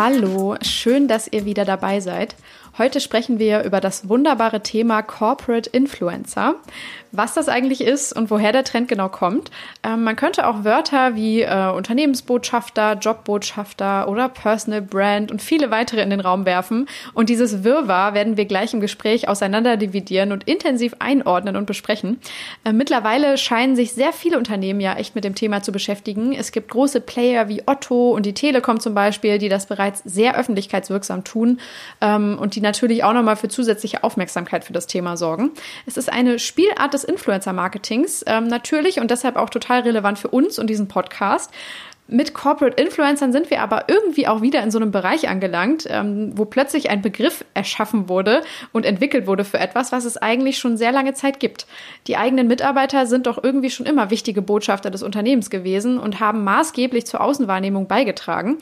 Hallo, schön, dass ihr wieder dabei seid. Heute sprechen wir über das wunderbare Thema Corporate Influencer was das eigentlich ist und woher der Trend genau kommt. Ähm, man könnte auch Wörter wie äh, Unternehmensbotschafter, Jobbotschafter oder Personal Brand und viele weitere in den Raum werfen. Und dieses Wirrwarr werden wir gleich im Gespräch auseinanderdividieren und intensiv einordnen und besprechen. Äh, mittlerweile scheinen sich sehr viele Unternehmen ja echt mit dem Thema zu beschäftigen. Es gibt große Player wie Otto und die Telekom zum Beispiel, die das bereits sehr öffentlichkeitswirksam tun ähm, und die natürlich auch nochmal für zusätzliche Aufmerksamkeit für das Thema sorgen. Es ist eine Spielart des Influencer-Marketings ähm, natürlich und deshalb auch total relevant für uns und diesen Podcast. Mit Corporate Influencern sind wir aber irgendwie auch wieder in so einem Bereich angelangt, ähm, wo plötzlich ein Begriff erschaffen wurde und entwickelt wurde für etwas, was es eigentlich schon sehr lange Zeit gibt. Die eigenen Mitarbeiter sind doch irgendwie schon immer wichtige Botschafter des Unternehmens gewesen und haben maßgeblich zur Außenwahrnehmung beigetragen.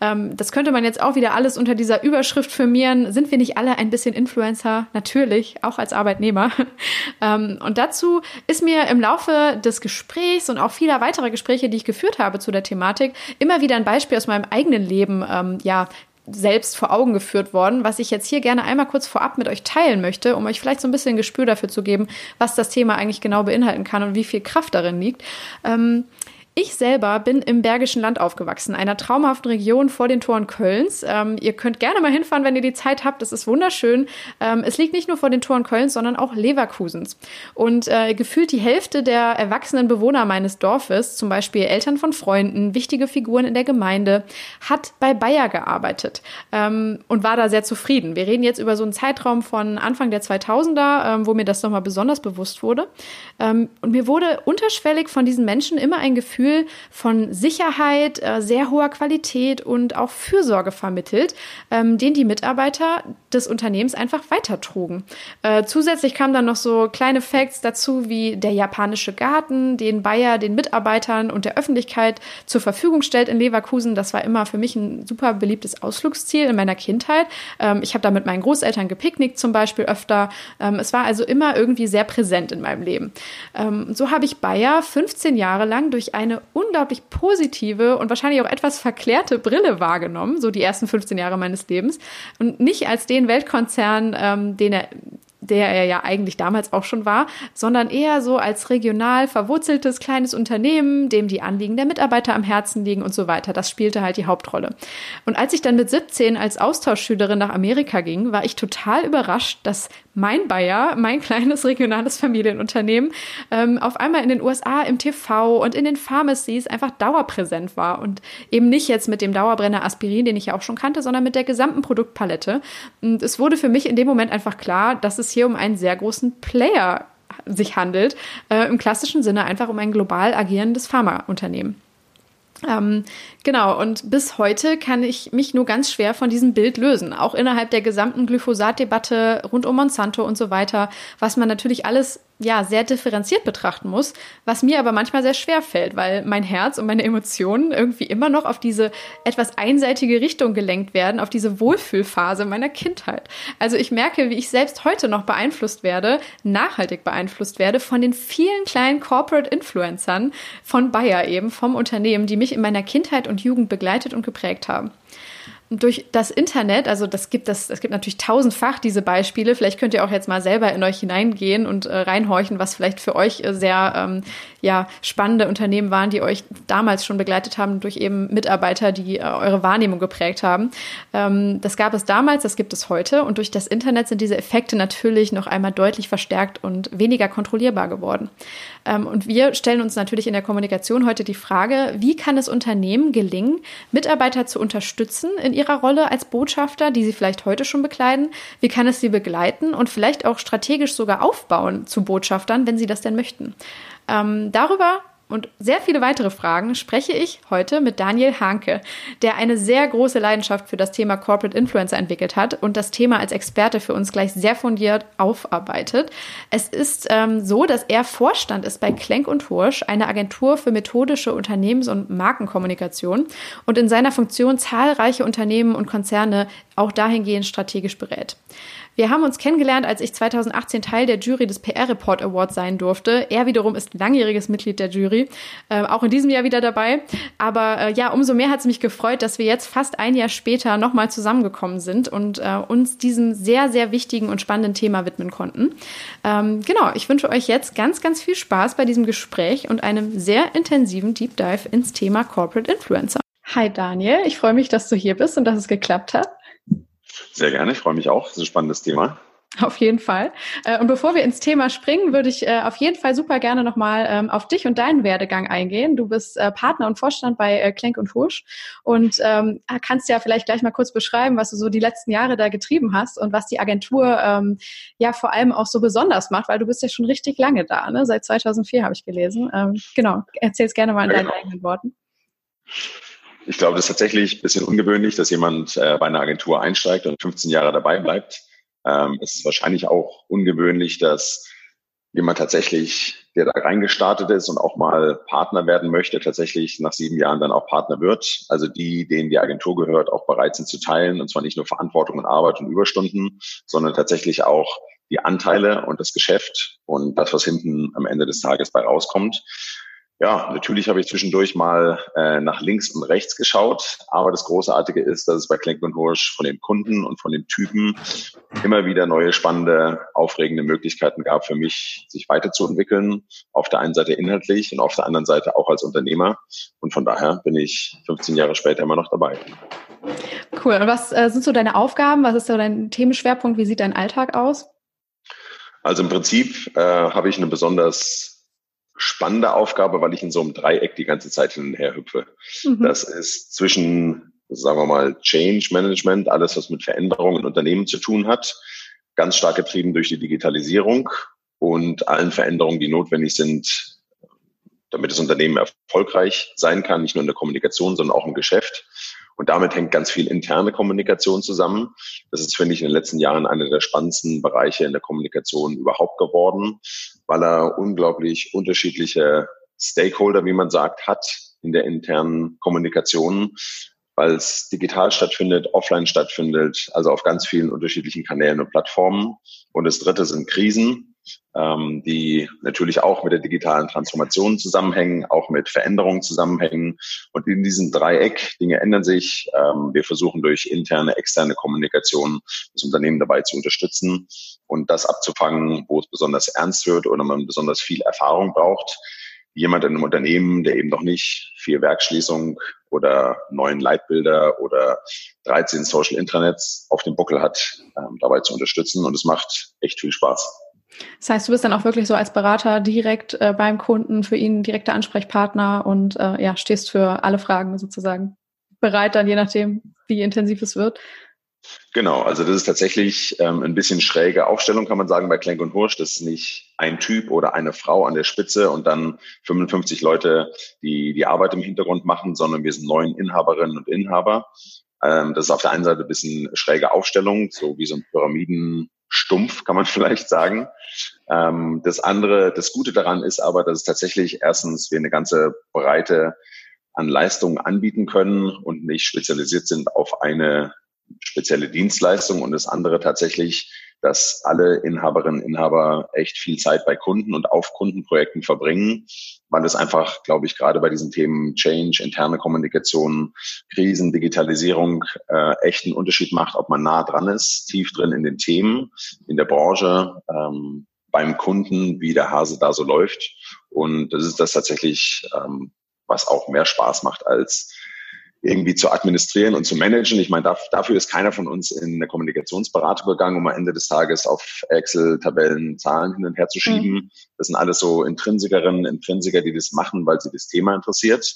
Ähm, das könnte man jetzt auch wieder alles unter dieser Überschrift firmieren. Sind wir nicht alle ein bisschen Influencer? Natürlich, auch als Arbeitnehmer. ähm, und dazu ist mir im Laufe des Gesprächs und auch vieler weiterer Gespräche, die ich geführt habe zu der Thematik, immer wieder ein Beispiel aus meinem eigenen Leben, ähm, ja, selbst vor Augen geführt worden, was ich jetzt hier gerne einmal kurz vorab mit euch teilen möchte, um euch vielleicht so ein bisschen ein Gespür dafür zu geben, was das Thema eigentlich genau beinhalten kann und wie viel Kraft darin liegt. Ähm, ich selber bin im Bergischen Land aufgewachsen, einer traumhaften Region vor den Toren Kölns. Ähm, ihr könnt gerne mal hinfahren, wenn ihr die Zeit habt. Es ist wunderschön. Ähm, es liegt nicht nur vor den Toren Kölns, sondern auch Leverkusens. Und äh, gefühlt die Hälfte der erwachsenen Bewohner meines Dorfes, zum Beispiel Eltern von Freunden, wichtige Figuren in der Gemeinde, hat bei Bayer gearbeitet ähm, und war da sehr zufrieden. Wir reden jetzt über so einen Zeitraum von Anfang der 2000er, ähm, wo mir das nochmal besonders bewusst wurde. Ähm, und mir wurde unterschwellig von diesen Menschen immer ein Gefühl Gefühl von Sicherheit, äh, sehr hoher Qualität und auch Fürsorge vermittelt, ähm, den die Mitarbeiter des Unternehmens einfach weitertrugen. Äh, zusätzlich kamen dann noch so kleine Facts dazu, wie der japanische Garten, den Bayer den Mitarbeitern und der Öffentlichkeit zur Verfügung stellt in Leverkusen. Das war immer für mich ein super beliebtes Ausflugsziel in meiner Kindheit. Ähm, ich habe da mit meinen Großeltern gepicknickt zum Beispiel öfter. Ähm, es war also immer irgendwie sehr präsent in meinem Leben. So habe ich Bayer 15 Jahre lang durch eine eine unglaublich positive und wahrscheinlich auch etwas verklärte Brille wahrgenommen, so die ersten 15 Jahre meines Lebens. Und nicht als den Weltkonzern, ähm, den er der er ja eigentlich damals auch schon war, sondern eher so als regional verwurzeltes kleines Unternehmen, dem die Anliegen der Mitarbeiter am Herzen liegen und so weiter. Das spielte halt die Hauptrolle. Und als ich dann mit 17 als Austauschschülerin nach Amerika ging, war ich total überrascht, dass mein Bayer, mein kleines regionales Familienunternehmen, ähm, auf einmal in den USA im TV und in den Pharmacies einfach dauerpräsent war und eben nicht jetzt mit dem Dauerbrenner Aspirin, den ich ja auch schon kannte, sondern mit der gesamten Produktpalette. Und es wurde für mich in dem Moment einfach klar, dass es hier um einen sehr großen Player sich handelt, äh, im klassischen Sinne einfach um ein global agierendes Pharmaunternehmen. Ähm, genau, und bis heute kann ich mich nur ganz schwer von diesem Bild lösen. Auch innerhalb der gesamten Glyphosat-Debatte rund um Monsanto und so weiter, was man natürlich alles ja, sehr differenziert betrachten muss, was mir aber manchmal sehr schwer fällt, weil mein Herz und meine Emotionen irgendwie immer noch auf diese etwas einseitige Richtung gelenkt werden, auf diese Wohlfühlphase meiner Kindheit. Also ich merke, wie ich selbst heute noch beeinflusst werde, nachhaltig beeinflusst werde von den vielen kleinen Corporate Influencern von Bayer eben, vom Unternehmen, die mich in meiner Kindheit und Jugend begleitet und geprägt haben durch das Internet, also das gibt das, es gibt natürlich tausendfach diese Beispiele. Vielleicht könnt ihr auch jetzt mal selber in euch hineingehen und äh, reinhorchen, was vielleicht für euch äh, sehr ähm, ja, spannende Unternehmen waren, die euch damals schon begleitet haben durch eben Mitarbeiter, die äh, eure Wahrnehmung geprägt haben. Ähm, das gab es damals, das gibt es heute und durch das Internet sind diese Effekte natürlich noch einmal deutlich verstärkt und weniger kontrollierbar geworden. Ähm, und wir stellen uns natürlich in der Kommunikation heute die Frage, wie kann es Unternehmen gelingen, Mitarbeiter zu unterstützen in ihrer Rolle als Botschafter, die sie vielleicht heute schon bekleiden? Wie kann es sie begleiten und vielleicht auch strategisch sogar aufbauen zu Botschaftern, wenn sie das denn möchten? Ähm, darüber und sehr viele weitere Fragen spreche ich heute mit Daniel Hanke, der eine sehr große Leidenschaft für das Thema Corporate Influencer entwickelt hat und das Thema als Experte für uns gleich sehr fundiert aufarbeitet. Es ist ähm, so, dass er Vorstand ist bei Klenk und Hursch, eine Agentur für methodische Unternehmens- und Markenkommunikation und in seiner Funktion zahlreiche Unternehmen und Konzerne auch dahingehend strategisch berät. Wir haben uns kennengelernt, als ich 2018 Teil der Jury des PR Report Awards sein durfte. Er wiederum ist langjähriges Mitglied der Jury, äh, auch in diesem Jahr wieder dabei. Aber äh, ja, umso mehr hat es mich gefreut, dass wir jetzt fast ein Jahr später nochmal zusammengekommen sind und äh, uns diesem sehr, sehr wichtigen und spannenden Thema widmen konnten. Ähm, genau, ich wünsche euch jetzt ganz, ganz viel Spaß bei diesem Gespräch und einem sehr intensiven Deep Dive ins Thema Corporate Influencer. Hi Daniel, ich freue mich, dass du hier bist und dass es geklappt hat. Sehr gerne, ich freue mich auch. Das ist ein spannendes Thema. Auf jeden Fall. Äh, und bevor wir ins Thema springen, würde ich äh, auf jeden Fall super gerne nochmal ähm, auf dich und deinen Werdegang eingehen. Du bist äh, Partner und Vorstand bei Klenk und Husch und ähm, kannst ja vielleicht gleich mal kurz beschreiben, was du so die letzten Jahre da getrieben hast und was die Agentur ähm, ja vor allem auch so besonders macht, weil du bist ja schon richtig lange da, ne? seit 2004 habe ich gelesen. genau, erzähl es gerne mal in ja, deinen genau. eigenen Worten. Ich glaube, das ist tatsächlich ein bisschen ungewöhnlich, dass jemand äh, bei einer Agentur einsteigt und 15 Jahre dabei bleibt. Ähm, es ist wahrscheinlich auch ungewöhnlich, dass jemand tatsächlich, der da reingestartet ist und auch mal Partner werden möchte, tatsächlich nach sieben Jahren dann auch Partner wird. Also die, denen die Agentur gehört, auch bereit sind zu teilen. Und zwar nicht nur Verantwortung und Arbeit und Überstunden, sondern tatsächlich auch die Anteile und das Geschäft und das, was hinten am Ende des Tages bei rauskommt. Ja, natürlich habe ich zwischendurch mal äh, nach links und rechts geschaut, aber das Großartige ist, dass es bei Klenk und Hursch von den Kunden und von den Typen immer wieder neue, spannende, aufregende Möglichkeiten gab für mich, sich weiterzuentwickeln. Auf der einen Seite inhaltlich und auf der anderen Seite auch als Unternehmer. Und von daher bin ich 15 Jahre später immer noch dabei. Cool. Und was äh, sind so deine Aufgaben? Was ist so dein Themenschwerpunkt? Wie sieht dein Alltag aus? Also im Prinzip äh, habe ich eine besonders spannende Aufgabe, weil ich in so einem Dreieck die ganze Zeit hin und her hüpfe. Mhm. Das ist zwischen, sagen wir mal, Change Management, alles, was mit Veränderungen in Unternehmen zu tun hat, ganz stark getrieben durch die Digitalisierung und allen Veränderungen, die notwendig sind, damit das Unternehmen erfolgreich sein kann, nicht nur in der Kommunikation, sondern auch im Geschäft. Und damit hängt ganz viel interne Kommunikation zusammen. Das ist, finde ich, in den letzten Jahren einer der spannendsten Bereiche in der Kommunikation überhaupt geworden, weil er unglaublich unterschiedliche Stakeholder, wie man sagt, hat in der internen Kommunikation, weil es digital stattfindet, offline stattfindet, also auf ganz vielen unterschiedlichen Kanälen und Plattformen. Und das dritte sind Krisen ähm, die natürlich auch mit der digitalen Transformation zusammenhängen, auch mit Veränderungen zusammenhängen. Und in diesem Dreieck, Dinge ändern sich. Ähm, wir versuchen durch interne, externe Kommunikation das Unternehmen dabei zu unterstützen und das abzufangen, wo es besonders ernst wird oder man besonders viel Erfahrung braucht. Jemand in einem Unternehmen, der eben noch nicht vier Werkschließungen oder neun Leitbilder oder 13 Social Intranets auf dem Buckel hat, ähm, dabei zu unterstützen. Und es macht echt viel Spaß. Das heißt, du bist dann auch wirklich so als Berater direkt äh, beim Kunden, für ihn direkter Ansprechpartner und äh, ja, stehst für alle Fragen sozusagen bereit, dann je nachdem, wie intensiv es wird. Genau, also das ist tatsächlich ähm, ein bisschen schräge Aufstellung, kann man sagen, bei Klenk und Hursch. Das ist nicht ein Typ oder eine Frau an der Spitze und dann 55 Leute, die die Arbeit im Hintergrund machen, sondern wir sind neun Inhaberinnen und Inhaber. Ähm, das ist auf der einen Seite ein bisschen schräge Aufstellung, so wie so ein Pyramiden stumpf, kann man vielleicht sagen. Ähm, das andere, das Gute daran ist aber, dass es tatsächlich erstens wir eine ganze Breite an Leistungen anbieten können und nicht spezialisiert sind auf eine spezielle Dienstleistung und das andere tatsächlich, dass alle Inhaberinnen und Inhaber echt viel Zeit bei Kunden und auf Kundenprojekten verbringen, weil es einfach, glaube ich, gerade bei diesen Themen Change, interne Kommunikation, Krisen, Digitalisierung äh, echt einen Unterschied macht, ob man nah dran ist, tief drin in den Themen, in der Branche, ähm, beim Kunden, wie der Hase da so läuft. Und das ist das tatsächlich, ähm, was auch mehr Spaß macht als irgendwie zu administrieren und zu managen. Ich meine, dafür ist keiner von uns in eine Kommunikationsberatung gegangen, um am Ende des Tages auf Excel-Tabellen Zahlen hin und her zu schieben. Mhm. Das sind alles so Intrinsikerinnen, Intrinsiker, die das machen, weil sie das Thema interessiert.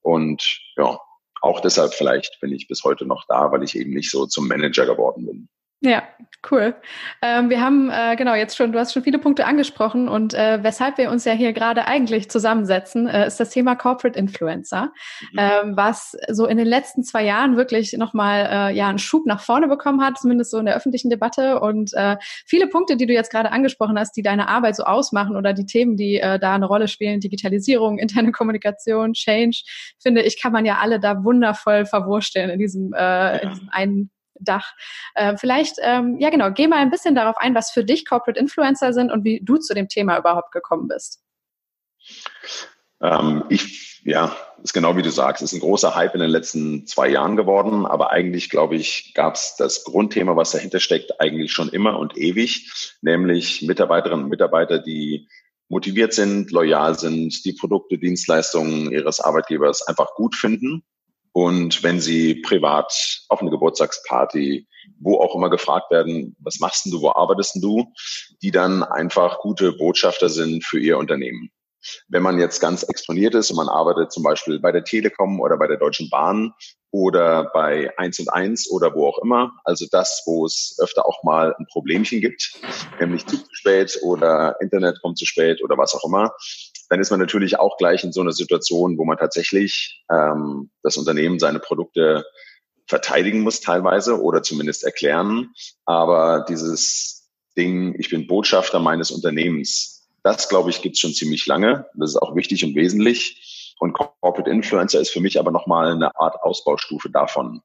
Und ja, auch deshalb vielleicht bin ich bis heute noch da, weil ich eben nicht so zum Manager geworden bin. Ja, cool. Ähm, wir haben äh, genau jetzt schon, du hast schon viele Punkte angesprochen und äh, weshalb wir uns ja hier gerade eigentlich zusammensetzen, äh, ist das Thema Corporate Influencer, mhm. ähm, was so in den letzten zwei Jahren wirklich nochmal äh, ja einen Schub nach vorne bekommen hat, zumindest so in der öffentlichen Debatte und äh, viele Punkte, die du jetzt gerade angesprochen hast, die deine Arbeit so ausmachen oder die Themen, die äh, da eine Rolle spielen, Digitalisierung, interne Kommunikation, Change, finde ich, kann man ja alle da wundervoll verwursteln in diesem, äh, ja. in diesem einen Dach. Äh, vielleicht, ähm, ja genau, geh mal ein bisschen darauf ein, was für dich Corporate Influencer sind und wie du zu dem Thema überhaupt gekommen bist. Ähm, ich, ja, ist genau wie du sagst, ist ein großer Hype in den letzten zwei Jahren geworden, aber eigentlich, glaube ich, gab es das Grundthema, was dahinter steckt, eigentlich schon immer und ewig, nämlich Mitarbeiterinnen und Mitarbeiter, die motiviert sind, loyal sind, die Produkte, Dienstleistungen ihres Arbeitgebers einfach gut finden und wenn sie privat auf eine Geburtstagsparty, wo auch immer gefragt werden, was machst denn du, wo arbeitest denn du, die dann einfach gute Botschafter sind für ihr Unternehmen. Wenn man jetzt ganz exponiert ist und man arbeitet zum Beispiel bei der Telekom oder bei der Deutschen Bahn oder bei 1 und 1 oder wo auch immer, also das, wo es öfter auch mal ein Problemchen gibt, nämlich zu spät oder Internet kommt zu spät oder was auch immer, dann ist man natürlich auch gleich in so einer Situation, wo man tatsächlich ähm, das Unternehmen seine Produkte verteidigen muss teilweise oder zumindest erklären. Aber dieses Ding, ich bin Botschafter meines Unternehmens, das glaube ich gibt es schon ziemlich lange. Das ist auch wichtig und wesentlich. Und Corporate Influencer ist für mich aber nochmal eine Art Ausbaustufe davon.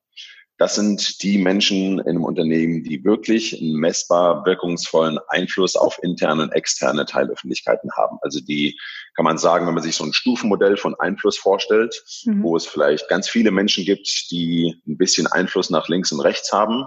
Das sind die Menschen in einem Unternehmen, die wirklich einen messbar wirkungsvollen Einfluss auf interne und externe Teilöffentlichkeiten haben. Also die, kann man sagen, wenn man sich so ein Stufenmodell von Einfluss vorstellt, mhm. wo es vielleicht ganz viele Menschen gibt, die ein bisschen Einfluss nach links und rechts haben,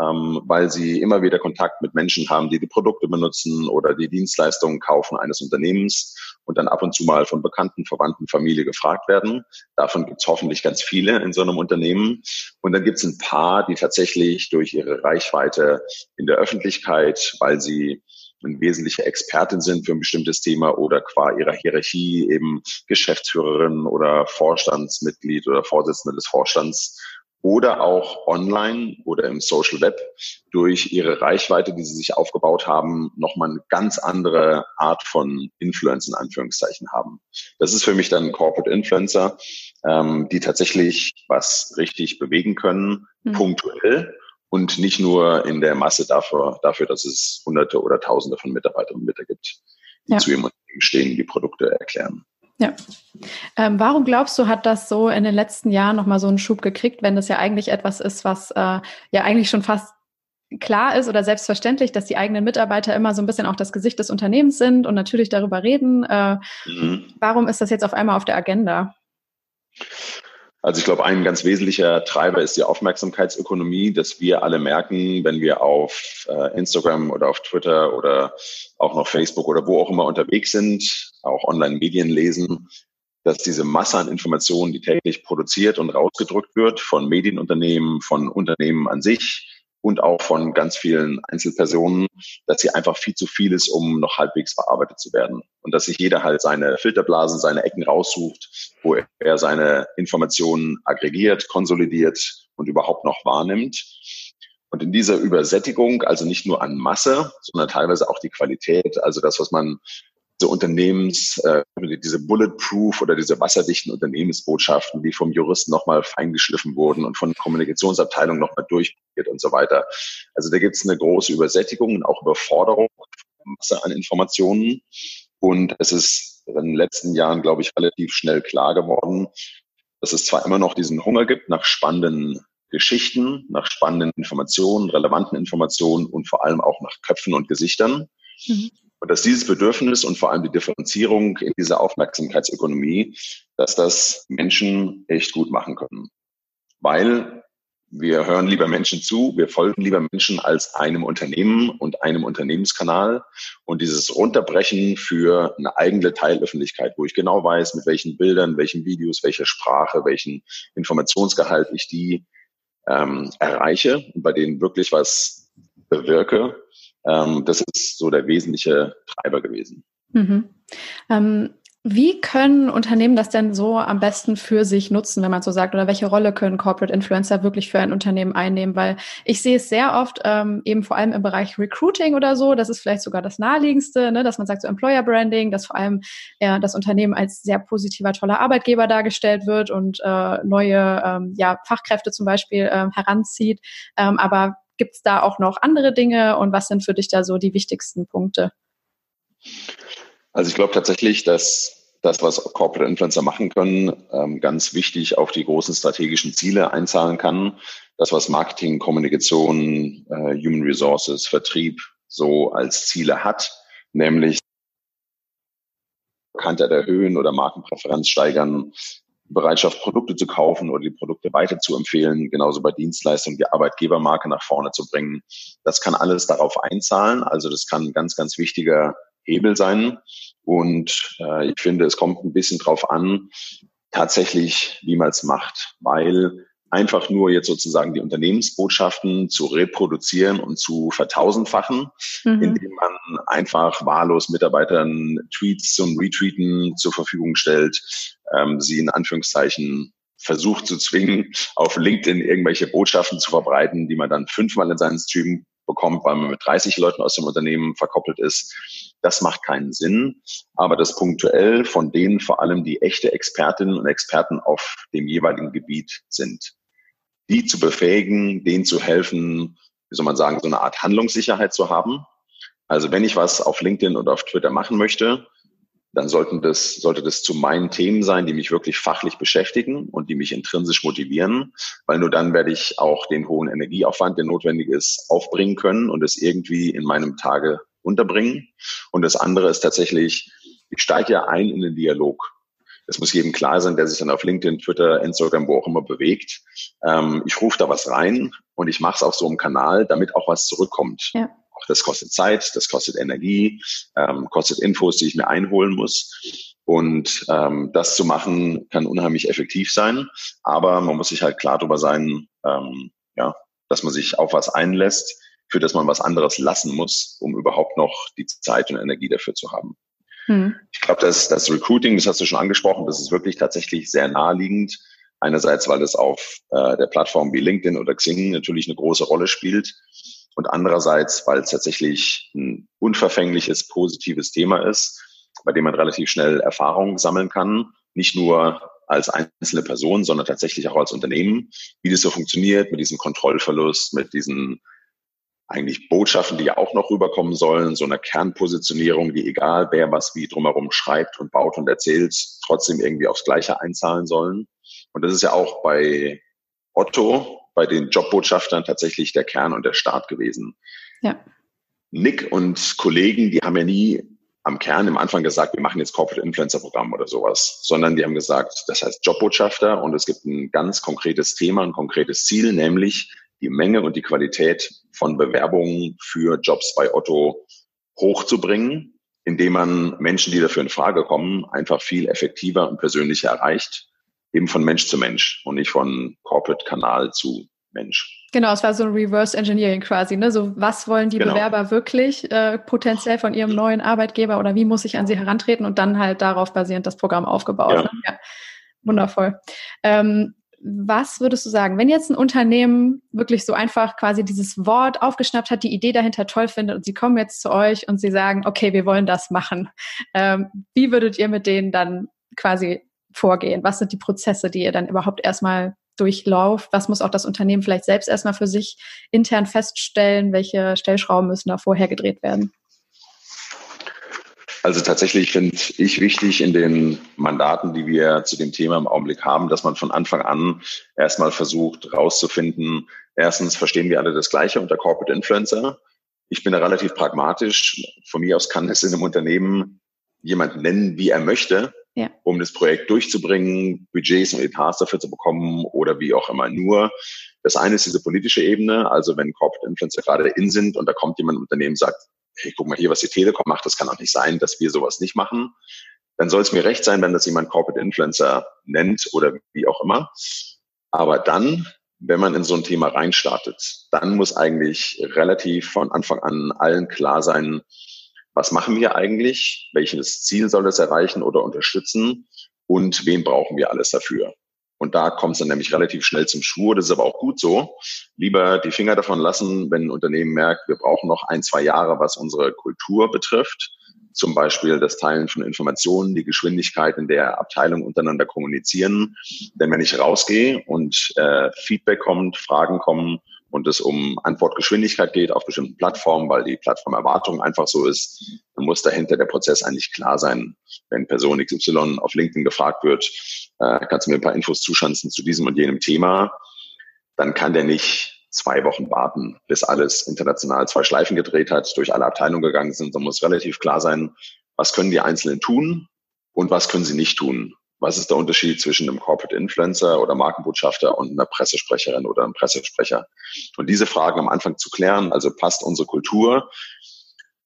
ähm, weil sie immer wieder Kontakt mit Menschen haben, die die Produkte benutzen oder die Dienstleistungen kaufen eines Unternehmens und dann ab und zu mal von Bekannten, Verwandten, Familie gefragt werden. Davon gibt es hoffentlich ganz viele in so einem Unternehmen. Und dann gibt es ein paar, die tatsächlich durch ihre Reichweite in der Öffentlichkeit, weil sie eine wesentliche Expertin sind für ein bestimmtes Thema oder qua ihrer Hierarchie eben Geschäftsführerin oder Vorstandsmitglied oder Vorsitzende des Vorstands oder auch online oder im Social Web durch ihre Reichweite, die sie sich aufgebaut haben, nochmal eine ganz andere Art von Influence in Anführungszeichen haben. Das ist für mich dann Corporate Influencer, ähm, die tatsächlich was richtig bewegen können, mhm. punktuell und nicht nur in der Masse dafür, dafür, dass es Hunderte oder Tausende von Mitarbeiterinnen und Mitarbeitern gibt, die ja. zu ihrem Unternehmen stehen, die Produkte erklären. Ja. Ähm, warum glaubst du, hat das so in den letzten Jahren nochmal so einen Schub gekriegt, wenn das ja eigentlich etwas ist, was äh, ja eigentlich schon fast klar ist oder selbstverständlich, dass die eigenen Mitarbeiter immer so ein bisschen auch das Gesicht des Unternehmens sind und natürlich darüber reden. Äh, mhm. Warum ist das jetzt auf einmal auf der Agenda? Also ich glaube, ein ganz wesentlicher Treiber ist die Aufmerksamkeitsökonomie, dass wir alle merken, wenn wir auf äh, Instagram oder auf Twitter oder auch noch Facebook oder wo auch immer unterwegs sind, auch Online-Medien lesen, dass diese Masse an Informationen, die täglich produziert und rausgedrückt wird von Medienunternehmen, von Unternehmen an sich, und auch von ganz vielen Einzelpersonen, dass sie einfach viel zu viel ist, um noch halbwegs verarbeitet zu werden. Und dass sich jeder halt seine Filterblasen, seine Ecken raussucht, wo er seine Informationen aggregiert, konsolidiert und überhaupt noch wahrnimmt. Und in dieser Übersättigung, also nicht nur an Masse, sondern teilweise auch die Qualität, also das, was man diese Unternehmens, äh, diese Bulletproof oder diese wasserdichten Unternehmensbotschaften, die vom Juristen nochmal feingeschliffen wurden und von Kommunikationsabteilung nochmal durchgeht und so weiter. Also da gibt es eine große Übersättigung und auch Überforderung, Masse an Informationen. Und es ist in den letzten Jahren, glaube ich, relativ schnell klar geworden, dass es zwar immer noch diesen Hunger gibt nach spannenden Geschichten, nach spannenden Informationen, relevanten Informationen und vor allem auch nach Köpfen und Gesichtern. Mhm. Und dass dieses Bedürfnis und vor allem die Differenzierung in dieser Aufmerksamkeitsökonomie, dass das Menschen echt gut machen können. Weil wir hören lieber Menschen zu, wir folgen lieber Menschen als einem Unternehmen und einem Unternehmenskanal. Und dieses Runterbrechen für eine eigene Teilöffentlichkeit, wo ich genau weiß, mit welchen Bildern, welchen Videos, welcher Sprache, welchen Informationsgehalt ich die ähm, erreiche und bei denen wirklich was bewirke, ähm, das ist so der wesentliche Treiber gewesen. Mhm. Ähm, Wie können Unternehmen das denn so am besten für sich nutzen, wenn man so sagt? Oder welche Rolle können Corporate Influencer wirklich für ein Unternehmen einnehmen? Weil ich sehe es sehr oft, ähm, eben vor allem im Bereich Recruiting oder so, das ist vielleicht sogar das naheliegendste, ne, dass man sagt, so Employer Branding, dass vor allem ja, das Unternehmen als sehr positiver, toller Arbeitgeber dargestellt wird und äh, neue ähm, ja, Fachkräfte zum Beispiel ähm, heranzieht. Ähm, aber gibt es da auch noch andere Dinge und was sind für dich da so die wichtigsten Punkte? Also ich glaube tatsächlich, dass das, was Corporate Influencer machen können, ähm, ganz wichtig auf die großen strategischen Ziele einzahlen kann. Das, was Marketing, Kommunikation, äh, Human Resources, Vertrieb so als Ziele hat, nämlich Bekanntheit erhöhen oder Markenpräferenz steigern, Bereitschaft, Produkte zu kaufen oder die Produkte weiter zu empfehlen, genauso bei Dienstleistungen die Arbeitgebermarke nach vorne zu bringen. Das kann alles darauf einzahlen. Also das kann ein ganz, ganz wichtiger Hebel sein. Und äh, ich finde, es kommt ein bisschen drauf an, tatsächlich, wie man es macht, weil einfach nur jetzt sozusagen die Unternehmensbotschaften zu reproduzieren und zu vertausendfachen, mhm. indem man einfach wahllos Mitarbeitern Tweets zum Retweeten zur Verfügung stellt, ähm, sie in Anführungszeichen versucht zu zwingen, auf LinkedIn irgendwelche Botschaften zu verbreiten, die man dann fünfmal in seinen Stream bekommt, weil man mit 30 Leuten aus dem Unternehmen verkoppelt ist. Das macht keinen Sinn. Aber das punktuell von denen vor allem die echte Expertinnen und Experten auf dem jeweiligen Gebiet sind. Die zu befähigen, denen zu helfen, wie soll man sagen, so eine Art Handlungssicherheit zu haben. Also wenn ich was auf LinkedIn oder auf Twitter machen möchte, dann sollten das, sollte das zu meinen Themen sein, die mich wirklich fachlich beschäftigen und die mich intrinsisch motivieren, weil nur dann werde ich auch den hohen Energieaufwand, der notwendig ist, aufbringen können und es irgendwie in meinem Tage unterbringen. Und das andere ist tatsächlich, ich steige ja ein in den Dialog. Es muss jedem klar sein, der sich dann auf LinkedIn, Twitter, Instagram, wo auch immer bewegt. Ähm, ich rufe da was rein und ich mache es auf so einem Kanal, damit auch was zurückkommt. Ja. Auch das kostet Zeit, das kostet Energie, ähm, kostet Infos, die ich mir einholen muss. Und ähm, das zu machen, kann unheimlich effektiv sein. Aber man muss sich halt klar darüber sein, ähm, ja, dass man sich auf was einlässt, für das man was anderes lassen muss, um überhaupt noch die Zeit und Energie dafür zu haben. Hm. Ich glaube, dass das Recruiting, das hast du schon angesprochen, das ist wirklich tatsächlich sehr naheliegend. Einerseits, weil es auf äh, der Plattform wie LinkedIn oder Xing natürlich eine große Rolle spielt und andererseits, weil es tatsächlich ein unverfängliches, positives Thema ist, bei dem man relativ schnell Erfahrung sammeln kann, nicht nur als einzelne Person, sondern tatsächlich auch als Unternehmen, wie das so funktioniert mit diesem Kontrollverlust, mit diesen eigentlich Botschaften, die ja auch noch rüberkommen sollen, so einer Kernpositionierung, die egal wer was wie drumherum schreibt und baut und erzählt, trotzdem irgendwie aufs Gleiche einzahlen sollen. Und das ist ja auch bei Otto bei den Jobbotschaftern tatsächlich der Kern und der Start gewesen. Ja. Nick und Kollegen, die haben ja nie am Kern im Anfang gesagt, wir machen jetzt Corporate Influencer Programm oder sowas, sondern die haben gesagt, das heißt Jobbotschafter und es gibt ein ganz konkretes Thema, ein konkretes Ziel, nämlich die Menge und die Qualität von Bewerbungen für Jobs bei Otto hochzubringen, indem man Menschen, die dafür in Frage kommen, einfach viel effektiver und persönlicher erreicht eben von Mensch zu Mensch und nicht von Corporate-Kanal zu Mensch. Genau, es war so ein Reverse Engineering quasi. Ne? So, was wollen die genau. Bewerber wirklich äh, potenziell von ihrem neuen Arbeitgeber oder wie muss ich an sie herantreten und dann halt darauf basierend das Programm aufgebaut. Ja. Ne? ja. Wundervoll. Ähm, was würdest du sagen, wenn jetzt ein Unternehmen wirklich so einfach quasi dieses Wort aufgeschnappt hat, die Idee dahinter toll findet und sie kommen jetzt zu euch und sie sagen, okay, wir wollen das machen. Ähm, wie würdet ihr mit denen dann quasi vorgehen? Was sind die Prozesse, die ihr dann überhaupt erstmal durchlauft? Was muss auch das Unternehmen vielleicht selbst erstmal für sich intern feststellen? Welche Stellschrauben müssen da vorher gedreht werden? Also tatsächlich finde ich wichtig in den Mandaten, die wir zu dem Thema im Augenblick haben, dass man von Anfang an erstmal versucht herauszufinden, erstens verstehen wir alle das Gleiche unter Corporate Influencer. Ich bin da relativ pragmatisch. Von mir aus kann es in einem Unternehmen jemand nennen, wie er möchte ja. um das Projekt durchzubringen, Budgets und Etats dafür zu bekommen oder wie auch immer. Nur das eine ist diese politische Ebene, also wenn Corporate Influencer gerade in sind und da kommt jemand im Unternehmen und sagt, hey, guck mal hier, was die Telekom macht, das kann auch nicht sein, dass wir sowas nicht machen. Dann soll es mir recht sein, wenn das jemand Corporate Influencer nennt oder wie auch immer. Aber dann, wenn man in so ein Thema reinstartet, dann muss eigentlich relativ von Anfang an allen klar sein, was machen wir eigentlich, welches Ziel soll es erreichen oder unterstützen und wen brauchen wir alles dafür. Und da kommt es dann nämlich relativ schnell zum Schwur. Das ist aber auch gut so. Lieber die Finger davon lassen, wenn ein Unternehmen merkt, wir brauchen noch ein, zwei Jahre, was unsere Kultur betrifft. Zum Beispiel das Teilen von Informationen, die Geschwindigkeit, in der Abteilungen untereinander kommunizieren. Denn wenn ich rausgehe und äh, Feedback kommt, Fragen kommen und es um Antwortgeschwindigkeit geht auf bestimmten Plattformen, weil die Plattformerwartung einfach so ist, dann muss dahinter der Prozess eigentlich klar sein. Wenn Person XY auf LinkedIn gefragt wird, äh, kannst du mir ein paar Infos zuschanzen zu diesem und jenem Thema, dann kann der nicht zwei Wochen warten, bis alles international zwei Schleifen gedreht hat, durch alle Abteilungen gegangen sind. sondern muss relativ klar sein, was können die Einzelnen tun und was können sie nicht tun. Was ist der Unterschied zwischen einem Corporate Influencer oder Markenbotschafter und einer Pressesprecherin oder einem Pressesprecher? Und diese Fragen am Anfang zu klären, also passt unsere Kultur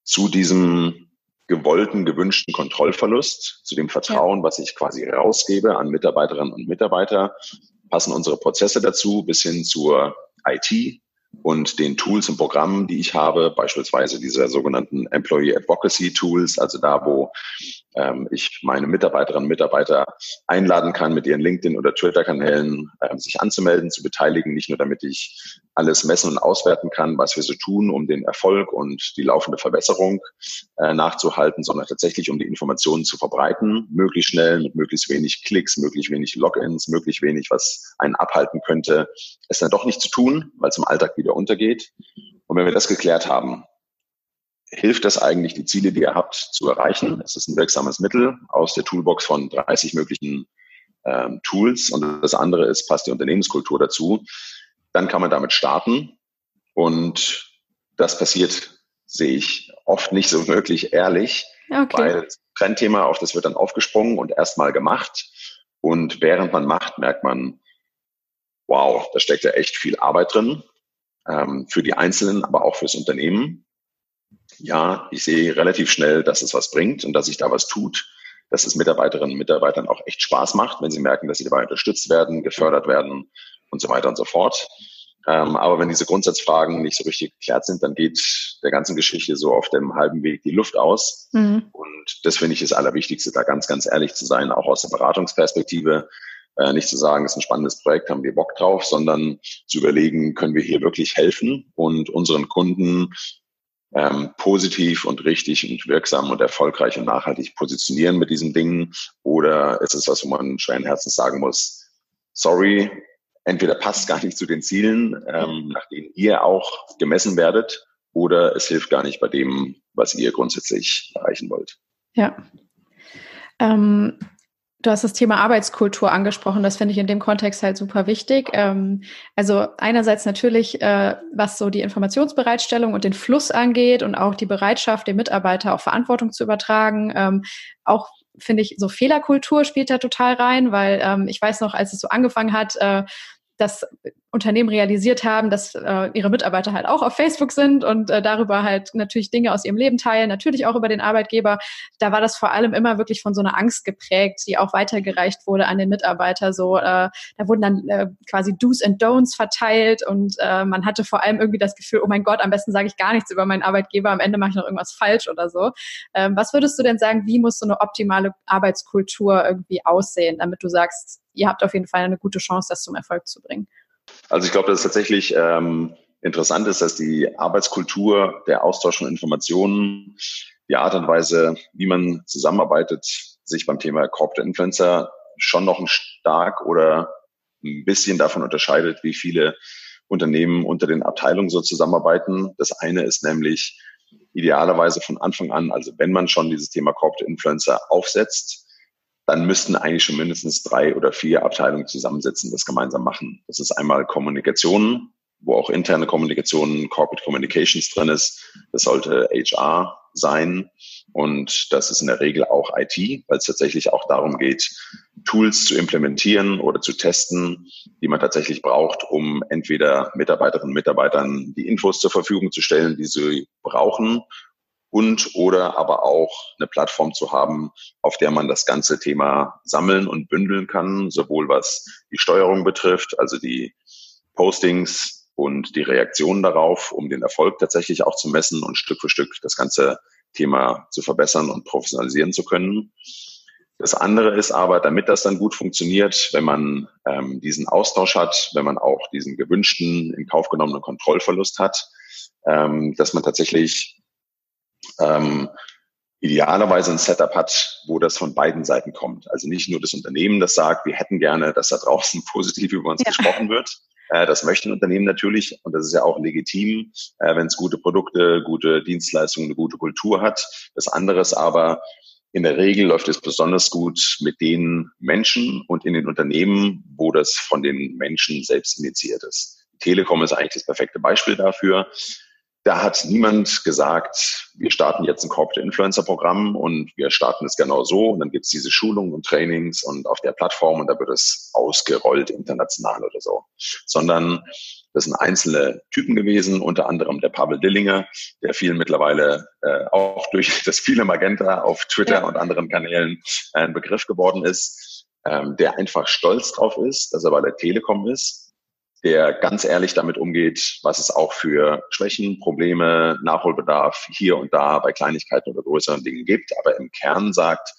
zu diesem gewollten, gewünschten Kontrollverlust, zu dem Vertrauen, was ich quasi rausgebe an Mitarbeiterinnen und Mitarbeiter, passen unsere Prozesse dazu bis hin zur IT, und den Tools und Programmen, die ich habe, beispielsweise diese sogenannten Employee Advocacy Tools, also da, wo ähm, ich meine Mitarbeiterinnen und Mitarbeiter einladen kann, mit ihren LinkedIn- oder Twitter-Kanälen ähm, sich anzumelden, zu beteiligen, nicht nur damit ich alles messen und auswerten kann, was wir so tun, um den Erfolg und die laufende Verbesserung äh, nachzuhalten, sondern tatsächlich um die Informationen zu verbreiten, möglichst schnell, mit möglichst wenig Klicks, möglichst wenig Logins, möglichst wenig, was einen abhalten könnte, es dann doch nicht zu tun, weil es im Alltag wieder untergeht. Und wenn wir das geklärt haben, hilft das eigentlich, die Ziele, die ihr habt, zu erreichen? Es ist ein wirksames Mittel aus der Toolbox von 30 möglichen ähm, Tools. Und das andere ist, passt die Unternehmenskultur dazu. Dann kann man damit starten. Und das passiert, sehe ich oft nicht so wirklich ehrlich, okay. weil das Trendthema, auf das wird dann aufgesprungen und erstmal gemacht. Und während man macht, merkt man, wow, da steckt ja echt viel Arbeit drin, ähm, für die Einzelnen, aber auch fürs Unternehmen ja, ich sehe relativ schnell, dass es was bringt und dass sich da was tut, dass es Mitarbeiterinnen und Mitarbeitern auch echt Spaß macht, wenn sie merken, dass sie dabei unterstützt werden, gefördert werden und so weiter und so fort. Ähm, aber wenn diese Grundsatzfragen nicht so richtig geklärt sind, dann geht der ganzen Geschichte so auf dem halben Weg die Luft aus. Mhm. Und das finde ich das Allerwichtigste, da ganz, ganz ehrlich zu sein, auch aus der Beratungsperspektive. Äh, nicht zu sagen, es ist ein spannendes Projekt, haben wir Bock drauf, sondern zu überlegen, können wir hier wirklich helfen und unseren Kunden ähm, positiv und richtig und wirksam und erfolgreich und nachhaltig positionieren mit diesen Dingen? Oder ist es was, wo man schweren Herzens sagen muss, sorry, entweder passt gar nicht zu den Zielen, ähm, nach denen ihr auch gemessen werdet, oder es hilft gar nicht bei dem, was ihr grundsätzlich erreichen wollt. Ja. Ähm, Du hast das Thema Arbeitskultur angesprochen. Das finde ich in dem Kontext halt super wichtig. Ähm, also einerseits natürlich, äh, was so die Informationsbereitstellung und den Fluss angeht und auch die Bereitschaft, dem Mitarbeiter auch Verantwortung zu übertragen. Ähm, auch finde ich, so Fehlerkultur spielt da total rein, weil ähm, ich weiß noch, als es so angefangen hat, äh, dass Unternehmen realisiert haben, dass äh, ihre Mitarbeiter halt auch auf Facebook sind und äh, darüber halt natürlich Dinge aus ihrem Leben teilen, natürlich auch über den Arbeitgeber. Da war das vor allem immer wirklich von so einer Angst geprägt, die auch weitergereicht wurde an den Mitarbeiter. So, äh, da wurden dann äh, quasi Do's and Don'ts verteilt und äh, man hatte vor allem irgendwie das Gefühl, oh mein Gott, am besten sage ich gar nichts über meinen Arbeitgeber, am Ende mache ich noch irgendwas falsch oder so. Ähm, was würdest du denn sagen, wie muss so eine optimale Arbeitskultur irgendwie aussehen, damit du sagst, ihr habt auf jeden Fall eine gute Chance, das zum Erfolg zu bringen? Also ich glaube, dass es tatsächlich ähm, interessant ist, dass die Arbeitskultur, der Austausch von Informationen, die Art und Weise, wie man zusammenarbeitet, sich beim Thema Corporate Influencer schon noch ein stark oder ein bisschen davon unterscheidet, wie viele Unternehmen unter den Abteilungen so zusammenarbeiten. Das eine ist nämlich idealerweise von Anfang an, also wenn man schon dieses Thema Corporate Influencer aufsetzt, dann müssten eigentlich schon mindestens drei oder vier Abteilungen zusammensetzen, das gemeinsam machen. Das ist einmal Kommunikation, wo auch interne Kommunikation, Corporate Communications drin ist. Das sollte HR sein. Und das ist in der Regel auch IT, weil es tatsächlich auch darum geht, Tools zu implementieren oder zu testen, die man tatsächlich braucht, um entweder Mitarbeiterinnen und Mitarbeitern die Infos zur Verfügung zu stellen, die sie brauchen, und oder aber auch eine Plattform zu haben, auf der man das ganze Thema sammeln und bündeln kann, sowohl was die Steuerung betrifft, also die Postings und die Reaktionen darauf, um den Erfolg tatsächlich auch zu messen und Stück für Stück das Ganze Thema zu verbessern und professionalisieren zu können. Das andere ist aber, damit das dann gut funktioniert, wenn man ähm, diesen Austausch hat, wenn man auch diesen gewünschten, in Kauf genommenen Kontrollverlust hat, ähm, dass man tatsächlich ähm, idealerweise ein Setup hat, wo das von beiden Seiten kommt. Also nicht nur das Unternehmen, das sagt, wir hätten gerne, dass da draußen positiv über uns ja. gesprochen wird. Äh, das möchten Unternehmen natürlich und das ist ja auch legitim, äh, wenn es gute Produkte, gute Dienstleistungen, eine gute Kultur hat. Das andere ist aber, in der Regel läuft es besonders gut mit den Menschen und in den Unternehmen, wo das von den Menschen selbst initiiert ist. Telekom ist eigentlich das perfekte Beispiel dafür. Da hat niemand gesagt, wir starten jetzt ein Corporate Influencer Programm und wir starten es genau so. Und dann gibt es diese Schulungen und Trainings und auf der Plattform und da wird es ausgerollt international oder so, sondern das sind einzelne Typen gewesen, unter anderem der Pavel Dillinger, der vielen mittlerweile äh, auch durch das viele Magenta auf Twitter ja. und anderen Kanälen ein Begriff geworden ist, ähm, der einfach stolz drauf ist, dass er bei der Telekom ist, der ganz ehrlich damit umgeht, was es auch für Schwächen, Probleme, Nachholbedarf hier und da bei Kleinigkeiten oder größeren Dingen gibt, aber im Kern sagt,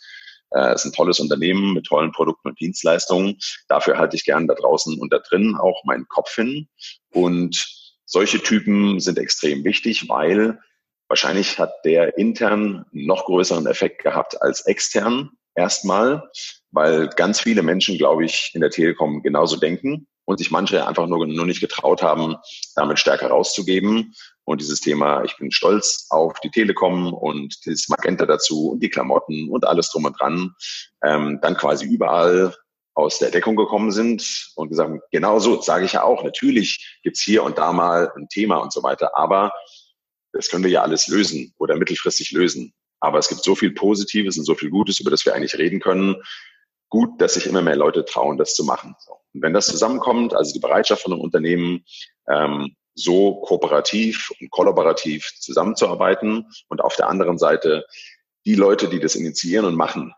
äh, es ist ein tolles Unternehmen mit tollen Produkten und Dienstleistungen. Dafür halte ich gern da draußen und da drin auch meinen Kopf hin. Und solche Typen sind extrem wichtig, weil wahrscheinlich hat der intern noch größeren Effekt gehabt als extern erstmal, weil ganz viele Menschen, glaube ich, in der Telekom genauso denken und sich manche einfach nur, nur nicht getraut haben, damit stärker rauszugeben. Und dieses Thema, ich bin stolz auf die Telekom und das Magenta dazu und die Klamotten und alles drum und dran, ähm, dann quasi überall aus der Deckung gekommen sind und gesagt, genau so sage ich ja auch, natürlich gibt's hier und da mal ein Thema und so weiter, aber das können wir ja alles lösen oder mittelfristig lösen. Aber es gibt so viel Positives und so viel Gutes, über das wir eigentlich reden können. Gut, dass sich immer mehr Leute trauen, das zu machen. Und wenn das zusammenkommt, also die Bereitschaft von einem Unternehmen, ähm, so kooperativ und kollaborativ zusammenzuarbeiten und auf der anderen Seite die Leute, die das initiieren und machen,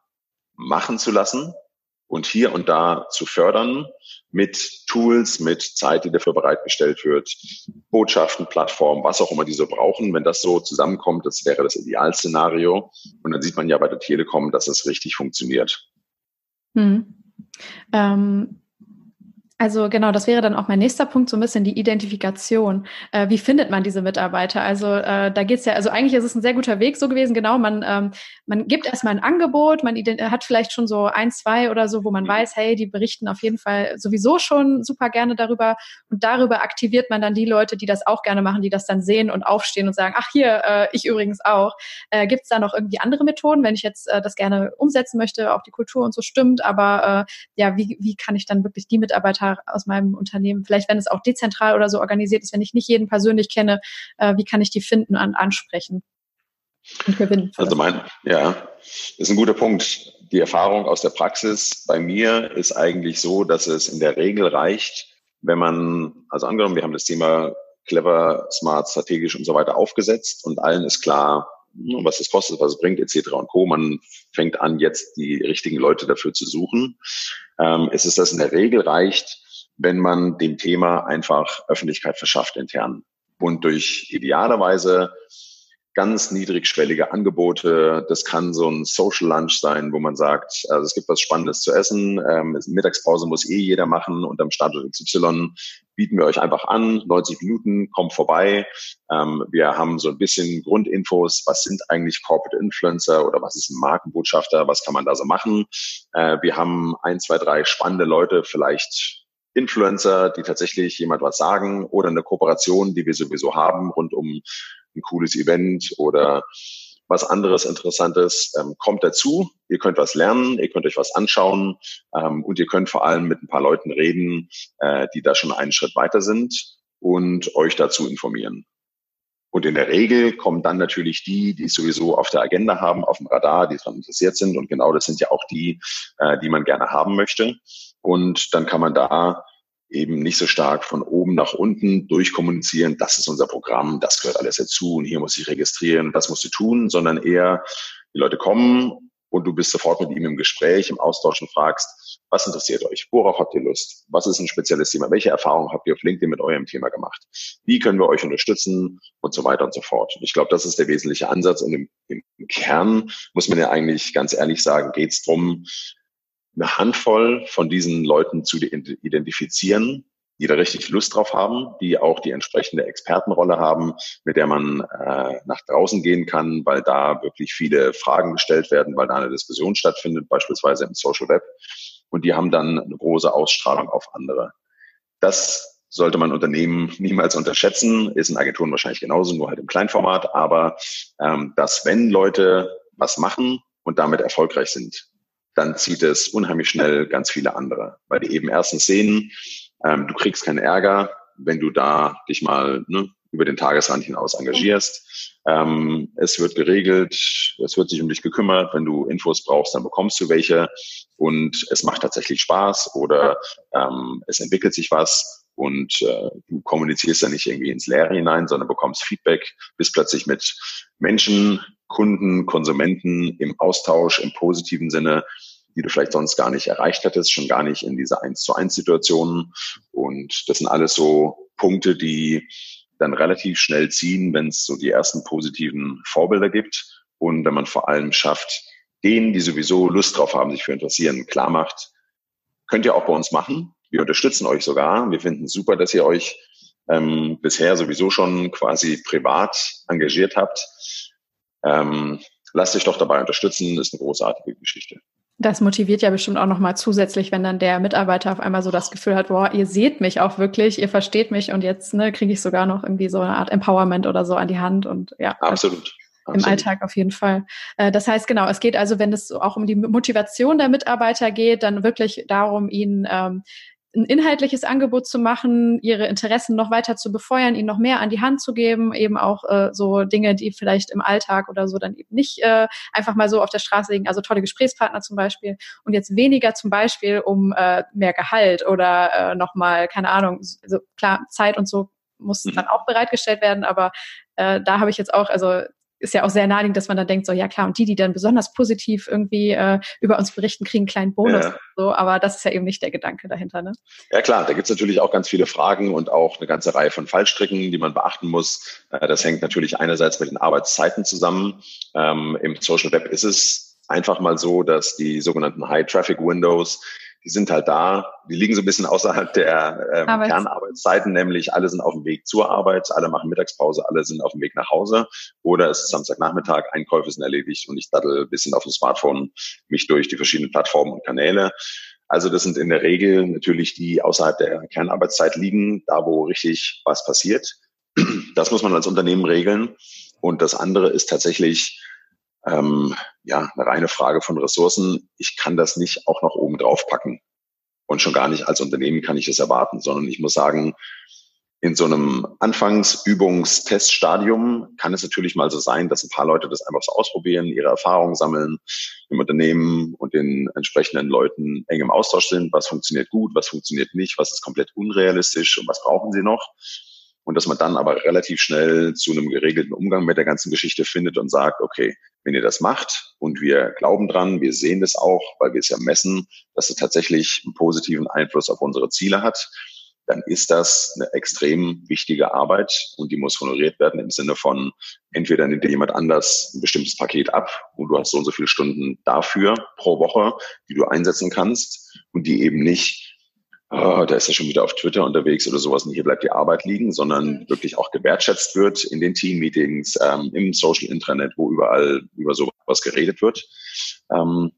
machen zu lassen und hier und da zu fördern mit Tools, mit Zeit, die dafür bereitgestellt wird, Botschaften, Plattformen, was auch immer die so brauchen. Wenn das so zusammenkommt, das wäre das Idealszenario. Und dann sieht man ja bei der Telekom, dass es richtig funktioniert. Hm. Ähm, also genau, das wäre dann auch mein nächster Punkt, so ein bisschen die Identifikation. Äh, wie findet man diese Mitarbeiter? Also äh, da geht's ja, also eigentlich ist es ein sehr guter Weg so gewesen, genau, man, ähm, man gibt erstmal ein Angebot, man hat vielleicht schon so ein, zwei oder so, wo man mhm. weiß, hey, die berichten auf jeden Fall sowieso schon super gerne darüber und darüber aktiviert man dann die Leute, die das auch gerne machen, die das dann sehen und aufstehen und sagen, ach hier, äh, ich übrigens auch. Äh, Gibt es da noch irgendwie andere Methoden, wenn ich jetzt äh, das gerne umsetzen möchte, auch die Kultur und so stimmt, aber äh, ja, wie, wie kann ich dann wirklich die Mitarbeiter aus meinem Unternehmen, vielleicht wenn es auch dezentral oder so organisiert ist, wenn ich nicht jeden persönlich kenne, äh, wie kann ich die finden und ansprechen und gewinnen? Also mein, ja, ist ein guter Punkt. Die Erfahrung aus der Praxis bei mir ist eigentlich so, dass es in der Regel reicht, wenn man, also angenommen, wir haben das Thema clever, smart, strategisch und so weiter aufgesetzt und allen ist klar, was es kostet, was es bringt, etc. und Co. Man fängt an, jetzt die richtigen Leute dafür zu suchen. Ähm, es ist das in der Regel reicht, wenn man dem Thema einfach Öffentlichkeit verschafft intern und durch idealerweise ganz niedrigschwellige Angebote. Das kann so ein Social Lunch sein, wo man sagt, also es gibt was Spannendes zu essen. Ähm, Mittagspause muss eh jeder machen und am Standort XY bieten wir euch einfach an. 90 Minuten, kommt vorbei. Ähm, wir haben so ein bisschen Grundinfos. Was sind eigentlich Corporate Influencer oder was ist ein Markenbotschafter? Was kann man da so machen? Äh, wir haben ein, zwei, drei spannende Leute, vielleicht Influencer, die tatsächlich jemand was sagen oder eine Kooperation, die wir sowieso haben rund um ein cooles Event oder was anderes Interessantes ähm, kommt dazu. Ihr könnt was lernen, ihr könnt euch was anschauen ähm, und ihr könnt vor allem mit ein paar Leuten reden, äh, die da schon einen Schritt weiter sind und euch dazu informieren. Und in der Regel kommen dann natürlich die, die es sowieso auf der Agenda haben, auf dem Radar, die daran interessiert sind. Und genau das sind ja auch die, äh, die man gerne haben möchte. Und dann kann man da eben nicht so stark von oben nach unten durchkommunizieren, das ist unser Programm, das gehört alles dazu und hier muss ich registrieren, das musst du tun, sondern eher die Leute kommen und du bist sofort mit ihm im Gespräch, im Austausch und fragst, was interessiert euch? Worauf habt ihr Lust? Was ist ein spezielles Thema? Welche Erfahrungen habt ihr auf LinkedIn mit eurem Thema gemacht? Wie können wir euch unterstützen? Und so weiter und so fort. Ich glaube, das ist der wesentliche Ansatz. Und im, im Kern muss man ja eigentlich ganz ehrlich sagen, geht es darum, eine Handvoll von diesen Leuten zu identifizieren, die da richtig Lust drauf haben, die auch die entsprechende Expertenrolle haben, mit der man äh, nach draußen gehen kann, weil da wirklich viele Fragen gestellt werden, weil da eine Diskussion stattfindet, beispielsweise im Social Web. Und die haben dann eine große Ausstrahlung auf andere. Das sollte man Unternehmen niemals unterschätzen, ist in Agenturen wahrscheinlich genauso, nur halt im Kleinformat, aber ähm, dass wenn Leute was machen und damit erfolgreich sind, dann zieht es unheimlich schnell ganz viele andere, weil die eben erstens sehen, ähm, du kriegst keinen Ärger, wenn du da dich mal ne, über den Tagesrand hinaus engagierst. Ähm, es wird geregelt, es wird sich um dich gekümmert. Wenn du Infos brauchst, dann bekommst du welche. Und es macht tatsächlich Spaß oder ähm, es entwickelt sich was und äh, du kommunizierst ja nicht irgendwie ins Leere hinein, sondern bekommst Feedback, bist plötzlich mit Menschen, Kunden, Konsumenten im Austausch im positiven Sinne die du vielleicht sonst gar nicht erreicht hättest, schon gar nicht in diese eins zu eins Situationen. Und das sind alles so Punkte, die dann relativ schnell ziehen, wenn es so die ersten positiven Vorbilder gibt. Und wenn man vor allem schafft, denen, die sowieso Lust drauf haben, sich für interessieren, klar macht, könnt ihr auch bei uns machen. Wir unterstützen euch sogar. Wir finden super, dass ihr euch ähm, bisher sowieso schon quasi privat engagiert habt. Ähm, lasst euch doch dabei unterstützen, ist eine großartige Geschichte. Das motiviert ja bestimmt auch nochmal zusätzlich, wenn dann der Mitarbeiter auf einmal so das Gefühl hat, boah, ihr seht mich auch wirklich, ihr versteht mich und jetzt ne, kriege ich sogar noch irgendwie so eine Art Empowerment oder so an die Hand und ja. Absolut. Im Alltag auf jeden Fall. Äh, das heißt, genau, es geht also, wenn es auch um die Motivation der Mitarbeiter geht, dann wirklich darum, ihnen ähm, ein inhaltliches Angebot zu machen, ihre Interessen noch weiter zu befeuern, ihnen noch mehr an die Hand zu geben, eben auch äh, so Dinge, die vielleicht im Alltag oder so dann eben nicht äh, einfach mal so auf der Straße liegen, also tolle Gesprächspartner zum Beispiel und jetzt weniger zum Beispiel um äh, mehr Gehalt oder äh, nochmal, keine Ahnung, also klar, Zeit und so muss mhm. dann auch bereitgestellt werden, aber äh, da habe ich jetzt auch, also ist ja auch sehr naheliegend, dass man dann denkt, so ja klar, und die, die dann besonders positiv irgendwie äh, über uns berichten, kriegen einen kleinen Bonus. Ja. So, aber das ist ja eben nicht der Gedanke dahinter. Ne? Ja klar, da gibt's natürlich auch ganz viele Fragen und auch eine ganze Reihe von Fallstricken, die man beachten muss. Äh, das hängt natürlich einerseits mit den Arbeitszeiten zusammen. Ähm, Im Social Web ist es einfach mal so, dass die sogenannten High Traffic Windows die sind halt da, die liegen so ein bisschen außerhalb der ähm, Kernarbeitszeiten, nämlich alle sind auf dem Weg zur Arbeit, alle machen Mittagspause, alle sind auf dem Weg nach Hause oder es ist Samstagnachmittag, Einkäufe sind erledigt und ich daddel ein bisschen auf dem Smartphone mich durch die verschiedenen Plattformen und Kanäle. Also das sind in der Regel natürlich die außerhalb der Kernarbeitszeit liegen, da wo richtig was passiert. Das muss man als Unternehmen regeln. Und das andere ist tatsächlich ähm, ja, eine reine Frage von Ressourcen. Ich kann das nicht auch noch oben drauf packen. Und schon gar nicht als Unternehmen kann ich es erwarten, sondern ich muss sagen, in so einem Anfangsübungsteststadium kann es natürlich mal so sein, dass ein paar Leute das einfach so ausprobieren, ihre Erfahrungen sammeln im Unternehmen und den entsprechenden Leuten eng im Austausch sind. Was funktioniert gut, was funktioniert nicht, was ist komplett unrealistisch und was brauchen sie noch? Und dass man dann aber relativ schnell zu einem geregelten Umgang mit der ganzen Geschichte findet und sagt, okay, wenn ihr das macht und wir glauben dran, wir sehen das auch, weil wir es ja messen, dass es tatsächlich einen positiven Einfluss auf unsere Ziele hat, dann ist das eine extrem wichtige Arbeit und die muss honoriert werden im Sinne von, entweder nimmt dir jemand anders ein bestimmtes Paket ab und du hast so und so viele Stunden dafür pro Woche, die du einsetzen kannst und die eben nicht oh, da ist er schon wieder auf Twitter unterwegs oder sowas und hier bleibt die Arbeit liegen, sondern wirklich auch gewertschätzt wird in den Team-Meetings, ähm, im Social Intranet, wo überall über sowas geredet wird. Ähm,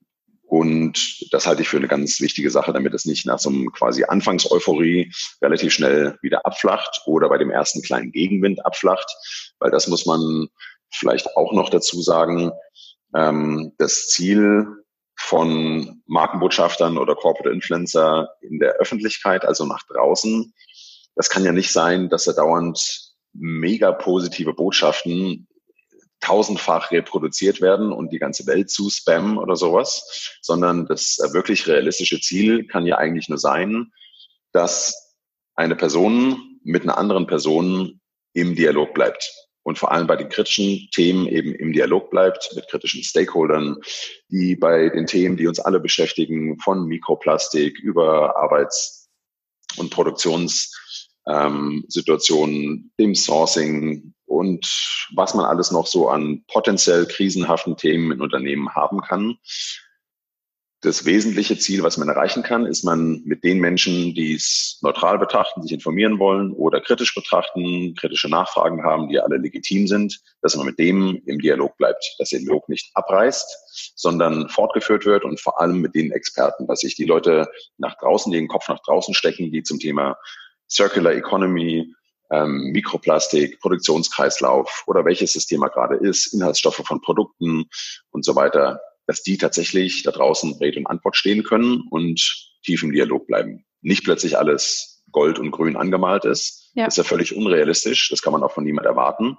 und das halte ich für eine ganz wichtige Sache, damit es nicht nach so einem quasi Anfangseuphorie relativ schnell wieder abflacht oder bei dem ersten kleinen Gegenwind abflacht, weil das muss man vielleicht auch noch dazu sagen. Ähm, das Ziel von Markenbotschaftern oder Corporate Influencer in der Öffentlichkeit, also nach draußen. Das kann ja nicht sein, dass er dauernd mega positive Botschaften tausendfach reproduziert werden und die ganze Welt zu spammen oder sowas, sondern das wirklich realistische Ziel kann ja eigentlich nur sein, dass eine Person mit einer anderen Person im Dialog bleibt. Und vor allem bei den kritischen Themen eben im Dialog bleibt mit kritischen Stakeholdern, die bei den Themen, die uns alle beschäftigen, von Mikroplastik über Arbeits- und Produktionssituationen, ähm, dem Sourcing und was man alles noch so an potenziell krisenhaften Themen in Unternehmen haben kann, das wesentliche Ziel, was man erreichen kann, ist man mit den Menschen, die es neutral betrachten, sich informieren wollen oder kritisch betrachten, kritische Nachfragen haben, die alle legitim sind, dass man mit dem im Dialog bleibt, dass der Dialog nicht abreißt, sondern fortgeführt wird und vor allem mit den Experten, dass sich die Leute nach draußen, den Kopf nach draußen stecken, die zum Thema Circular Economy, ähm, Mikroplastik, Produktionskreislauf oder welches das Thema gerade ist, Inhaltsstoffe von Produkten und so weiter dass die tatsächlich da draußen Rede und Antwort stehen können und tief im Dialog bleiben. Nicht plötzlich alles gold und grün angemalt ist. Ja. Das ist ja völlig unrealistisch. Das kann man auch von niemand erwarten,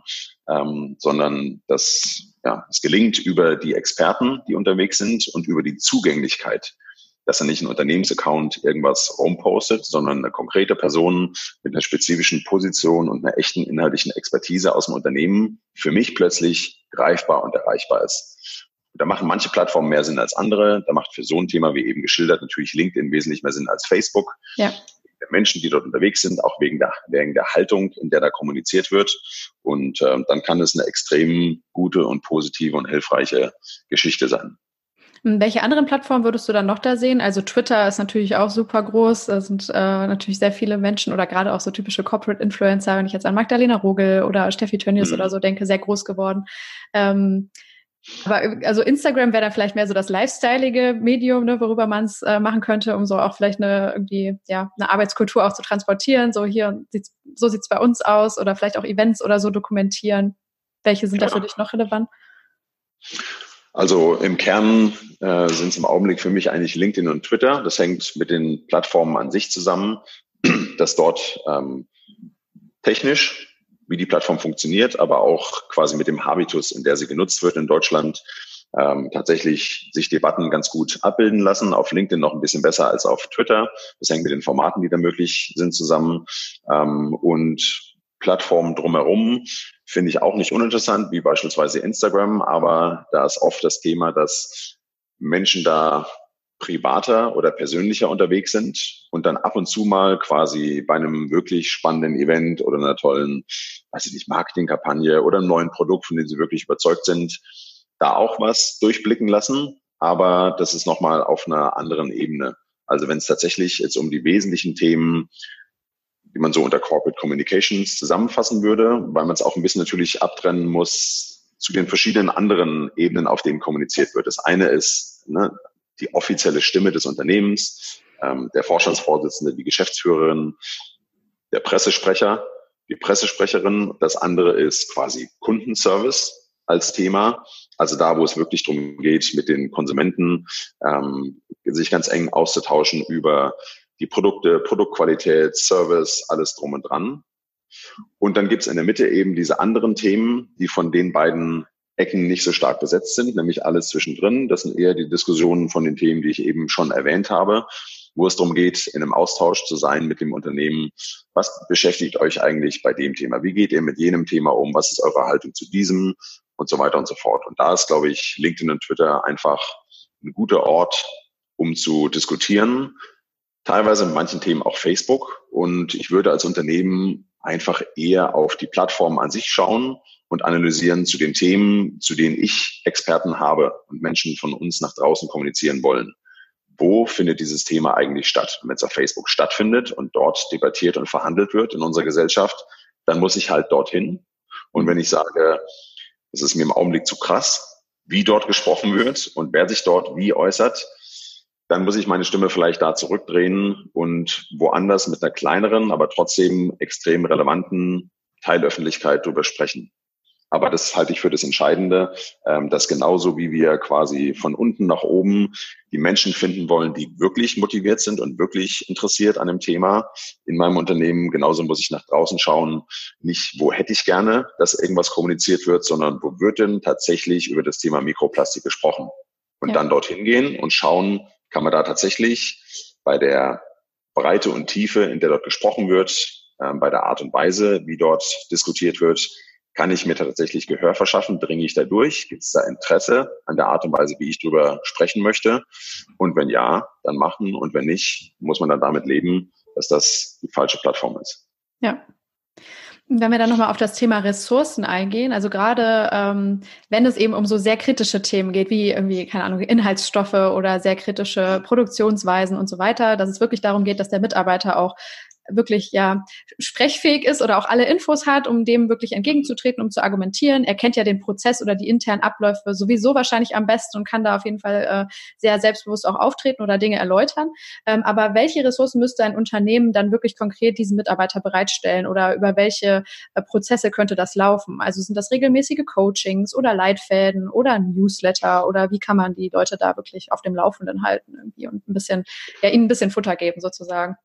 ähm, sondern dass ja, es gelingt über die Experten, die unterwegs sind und über die Zugänglichkeit, dass er nicht ein Unternehmensaccount irgendwas rumpostet, sondern eine konkrete Person mit einer spezifischen Position und einer echten inhaltlichen Expertise aus dem Unternehmen für mich plötzlich greifbar und erreichbar ist. Da machen manche Plattformen mehr Sinn als andere. Da macht für so ein Thema wie eben geschildert natürlich LinkedIn wesentlich mehr Sinn als Facebook. Ja. Menschen, die dort unterwegs sind, auch wegen der, wegen der Haltung, in der da kommuniziert wird. Und äh, dann kann es eine extrem gute und positive und hilfreiche Geschichte sein. Welche anderen Plattformen würdest du dann noch da sehen? Also Twitter ist natürlich auch super groß. Da sind äh, natürlich sehr viele Menschen oder gerade auch so typische Corporate Influencer, wenn ich jetzt an Magdalena Rogel oder Steffi Tönnies mhm. oder so denke, sehr groß geworden. Ähm, aber also Instagram wäre dann vielleicht mehr so das lifestyleige Medium, ne, worüber man es äh, machen könnte, um so auch vielleicht eine irgendwie ja eine Arbeitskultur auch zu transportieren. So hier sieht's, so sieht's bei uns aus oder vielleicht auch Events oder so dokumentieren. Welche sind ja. da für dich noch relevant? Also im Kern äh, sind es im Augenblick für mich eigentlich LinkedIn und Twitter. Das hängt mit den Plattformen an sich zusammen, dass dort ähm, technisch wie die Plattform funktioniert, aber auch quasi mit dem Habitus, in der sie genutzt wird in Deutschland, ähm, tatsächlich sich Debatten ganz gut abbilden lassen. Auf LinkedIn noch ein bisschen besser als auf Twitter. Das hängt mit den Formaten, die da möglich sind, zusammen. Ähm, und Plattformen drumherum finde ich auch nicht uninteressant, wie beispielsweise Instagram, aber da ist oft das Thema, dass Menschen da privater oder persönlicher unterwegs sind und dann ab und zu mal quasi bei einem wirklich spannenden Event oder einer tollen, weiß ich nicht, Marketingkampagne oder einem neuen Produkt, von dem sie wirklich überzeugt sind, da auch was durchblicken lassen. Aber das ist nochmal auf einer anderen Ebene. Also wenn es tatsächlich jetzt um die wesentlichen Themen, die man so unter Corporate Communications zusammenfassen würde, weil man es auch ein bisschen natürlich abtrennen muss zu den verschiedenen anderen Ebenen, auf denen kommuniziert wird. Das eine ist ne, die offizielle Stimme des Unternehmens, ähm, der Vorstandsvorsitzende, die Geschäftsführerin, der Pressesprecher, die Pressesprecherin. Das andere ist quasi Kundenservice als Thema. Also da, wo es wirklich darum geht, mit den Konsumenten ähm, sich ganz eng auszutauschen über die Produkte, Produktqualität, Service, alles drum und dran. Und dann gibt's in der Mitte eben diese anderen Themen, die von den beiden Ecken nicht so stark besetzt sind, nämlich alles zwischendrin. Das sind eher die Diskussionen von den Themen, die ich eben schon erwähnt habe, wo es darum geht, in einem Austausch zu sein mit dem Unternehmen. Was beschäftigt euch eigentlich bei dem Thema? Wie geht ihr mit jenem Thema um? Was ist eure Haltung zu diesem? Und so weiter und so fort. Und da ist, glaube ich, LinkedIn und Twitter einfach ein guter Ort, um zu diskutieren. Teilweise in manchen Themen auch Facebook. Und ich würde als Unternehmen einfach eher auf die Plattform an sich schauen und analysieren zu den Themen, zu denen ich Experten habe und Menschen von uns nach draußen kommunizieren wollen. Wo findet dieses Thema eigentlich statt? Wenn es auf Facebook stattfindet und dort debattiert und verhandelt wird in unserer Gesellschaft, dann muss ich halt dorthin. Und wenn ich sage, es ist mir im Augenblick zu krass, wie dort gesprochen wird und wer sich dort wie äußert, dann muss ich meine Stimme vielleicht da zurückdrehen und woanders mit einer kleineren, aber trotzdem extrem relevanten Teilöffentlichkeit drüber sprechen. Aber das halte ich für das Entscheidende, ähm, dass genauso wie wir quasi von unten nach oben die Menschen finden wollen, die wirklich motiviert sind und wirklich interessiert an dem Thema in meinem Unternehmen, genauso muss ich nach draußen schauen, nicht wo hätte ich gerne, dass irgendwas kommuniziert wird, sondern wo wird denn tatsächlich über das Thema Mikroplastik gesprochen? Und ja. dann dorthin gehen und schauen, kann man da tatsächlich bei der Breite und Tiefe, in der dort gesprochen wird, ähm, bei der Art und Weise, wie dort diskutiert wird, Kann ich mir tatsächlich Gehör verschaffen? Dringe ich da durch? Gibt es da Interesse an der Art und Weise, wie ich drüber sprechen möchte? Und wenn ja, dann machen. Und wenn nicht, muss man dann damit leben, dass das die falsche Plattform ist. Ja, wenn wir dann nochmal auf das Thema Ressourcen eingehen, also gerade ähm, wenn es eben um so sehr kritische Themen geht, wie irgendwie, keine Ahnung, Inhaltsstoffe oder sehr kritische Produktionsweisen und so weiter, dass es wirklich darum geht, dass der Mitarbeiter auch wirklich ja sprechfähig ist oder auch alle Infos hat, um dem wirklich entgegenzutreten, um zu argumentieren. Er kennt ja den Prozess oder die internen Abläufe sowieso wahrscheinlich am besten und kann da auf jeden Fall äh, sehr selbstbewusst auch auftreten oder Dinge erläutern. Ähm, aber welche Ressourcen müsste ein Unternehmen dann wirklich konkret diesen Mitarbeiter bereitstellen oder über welche äh, Prozesse könnte das laufen? Also sind das regelmäßige Coachings oder Leitfäden oder Newsletter oder wie kann man die Leute da wirklich auf dem Laufenden halten irgendwie und ein bisschen, ja, ihnen ein bisschen Futter geben sozusagen?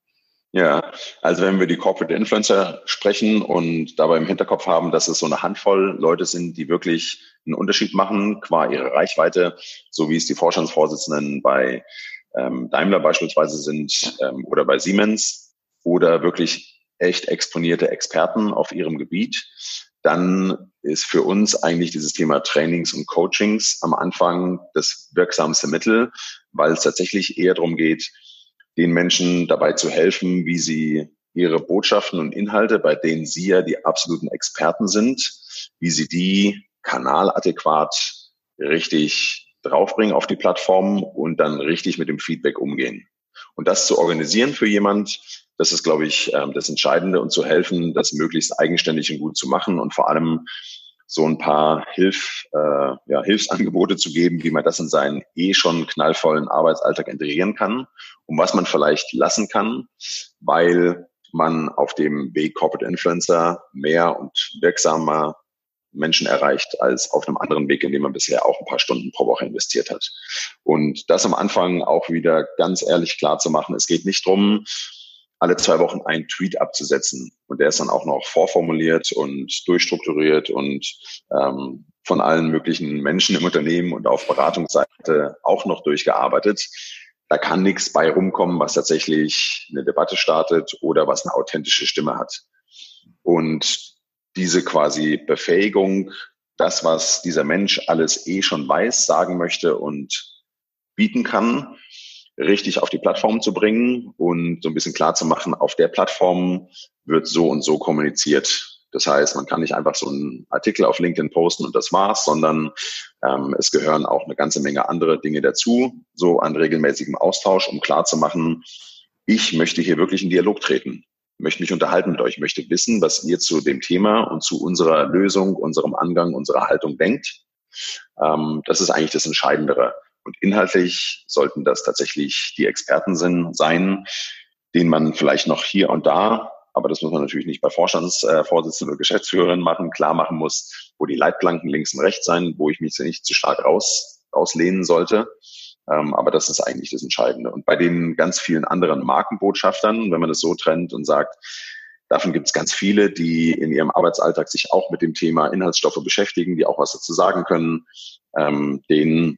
Ja, also wenn wir die Corporate Influencer sprechen und dabei im Hinterkopf haben, dass es so eine Handvoll Leute sind, die wirklich einen Unterschied machen qua ihre Reichweite, so wie es die Vorstandsvorsitzenden bei ähm, Daimler beispielsweise sind ähm, oder bei Siemens oder wirklich echt exponierte Experten auf ihrem Gebiet, dann ist für uns eigentlich dieses Thema Trainings und Coachings am Anfang das wirksamste Mittel, weil es tatsächlich eher darum geht, den Menschen dabei zu helfen, wie sie ihre Botschaften und Inhalte, bei denen sie ja die absoluten Experten sind, wie sie die kanaladäquat richtig draufbringen auf die Plattform und dann richtig mit dem Feedback umgehen. Und das zu organisieren für jemand, das ist, glaube ich, ähm, das Entscheidende und zu helfen, das möglichst eigenständig und gut zu machen und vor allem so ein paar Hilf, äh, ja, Hilfsangebote zu geben, wie man das in seinen eh schon knallvollen Arbeitsalltag integrieren kann und was man vielleicht lassen kann, weil man auf dem Weg Corporate Influencer mehr und wirksamer Menschen erreicht als auf einem anderen Weg, in dem man bisher auch ein paar Stunden pro Woche investiert hat. Und das am Anfang auch wieder ganz ehrlich klar zu machen. Es geht nicht drum, alle zwei Wochen einen Tweet abzusetzen. Und der ist dann auch noch vorformuliert und durchstrukturiert und ähm, von allen möglichen Menschen im Unternehmen und auf Beratungsseite auch noch durchgearbeitet. Da kann nichts bei rumkommen, was tatsächlich eine Debatte startet oder was eine authentische Stimme hat. Und diese quasi Befähigung, das, was dieser Mensch alles eh schon weiß, sagen möchte und bieten kann, richtig auf die Plattform zu bringen und so ein bisschen klar zu machen, auf der Plattform wird so und so kommuniziert. Das heißt, man kann nicht einfach so einen Artikel auf LinkedIn posten und das war's, sondern ähm, es gehören auch eine ganze Menge andere Dinge dazu, so an regelmäßigem Austausch, um klar zu machen, ich möchte hier wirklich in Dialog treten, möchte mich unterhalten mit euch, möchte wissen, was ihr zu dem Thema und zu unserer Lösung, unserem Angang, unserer Haltung denkt. Ähm, das ist eigentlich das Entscheidendere. Und inhaltlich sollten das tatsächlich die Experten sein, denen man vielleicht noch hier und da, aber das muss man natürlich nicht bei Vorstandsvorsitzenden oder Geschäftsführern machen, klar machen muss, wo die Leitplanken links und rechts sein, wo ich mich nicht zu stark raus, rauslehnen sollte. Ähm, aber das ist eigentlich das Entscheidende. Und bei den ganz vielen anderen Markenbotschaftern, wenn man das so trennt und sagt, Davon gibt es ganz viele, die in ihrem Arbeitsalltag sich auch mit dem Thema Inhaltsstoffe beschäftigen, die auch was dazu sagen können. Ähm, denen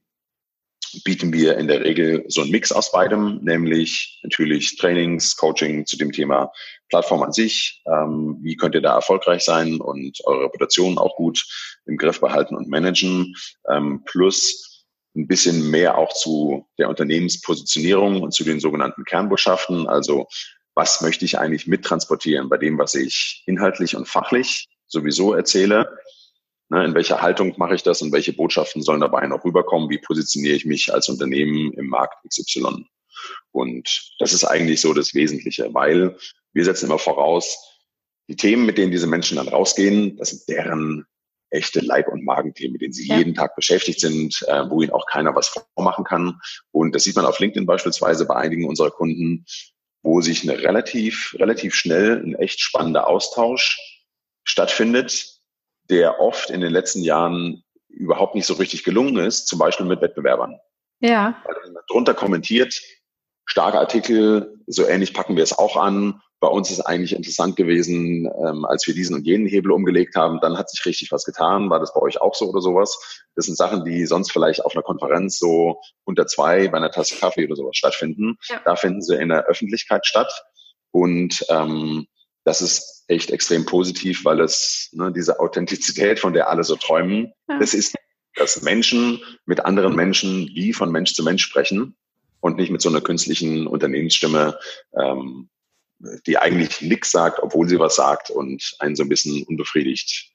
bieten wir in der Regel so einen Mix aus beidem, nämlich natürlich Trainings, Coaching zu dem Thema Plattform an sich. Ähm, wie könnt ihr da erfolgreich sein und eure Reputation auch gut im Griff behalten und managen? Ähm, plus ein bisschen mehr auch zu der Unternehmenspositionierung und zu den sogenannten Kernbotschaften. Also was möchte ich eigentlich mittransportieren bei dem, was ich inhaltlich und fachlich sowieso erzähle? Ne, in welcher Haltung mache ich das und welche Botschaften sollen dabei noch rüberkommen? Wie positioniere ich mich als Unternehmen im Markt XY? Und das ist eigentlich so das Wesentliche, weil wir setzen immer voraus, die Themen, mit denen diese Menschen dann rausgehen, das sind deren echte Leib- und Magenthemen, mit denen sie ja. jeden Tag beschäftigt sind, äh, wo ihnen auch keiner was vormachen kann. Und das sieht man auf LinkedIn beispielsweise bei einigen unserer Kunden, wo sich eine relativ, relativ schnell ein echt spannender Austausch stattfindet, der oft in den letzten Jahren überhaupt nicht so richtig gelungen ist, zum Beispiel mit Wettbewerbern. Ja. Weil jemand drunter kommentiert, starke Artikel, so ähnlich packen wir es auch an. Bei uns ist eigentlich interessant gewesen, ähm, als wir diesen und jenen Hebel umgelegt haben, dann hat sich richtig was getan. War das bei euch auch so oder sowas? Das sind Sachen, die sonst vielleicht auf einer Konferenz so unter zwei bei einer Tasse Kaffee oder sowas stattfinden. Ja. Da finden sie in der Öffentlichkeit statt. Und ähm, das ist echt extrem positiv, weil es ne, diese Authentizität, von der alle so träumen, ja. das ist, dass Menschen mit anderen Menschen wie von Mensch zu Mensch sprechen und nicht mit so einer künstlichen Unternehmensstimme, ähm, die eigentlich nichts sagt, obwohl sie was sagt und einen so ein bisschen unbefriedigt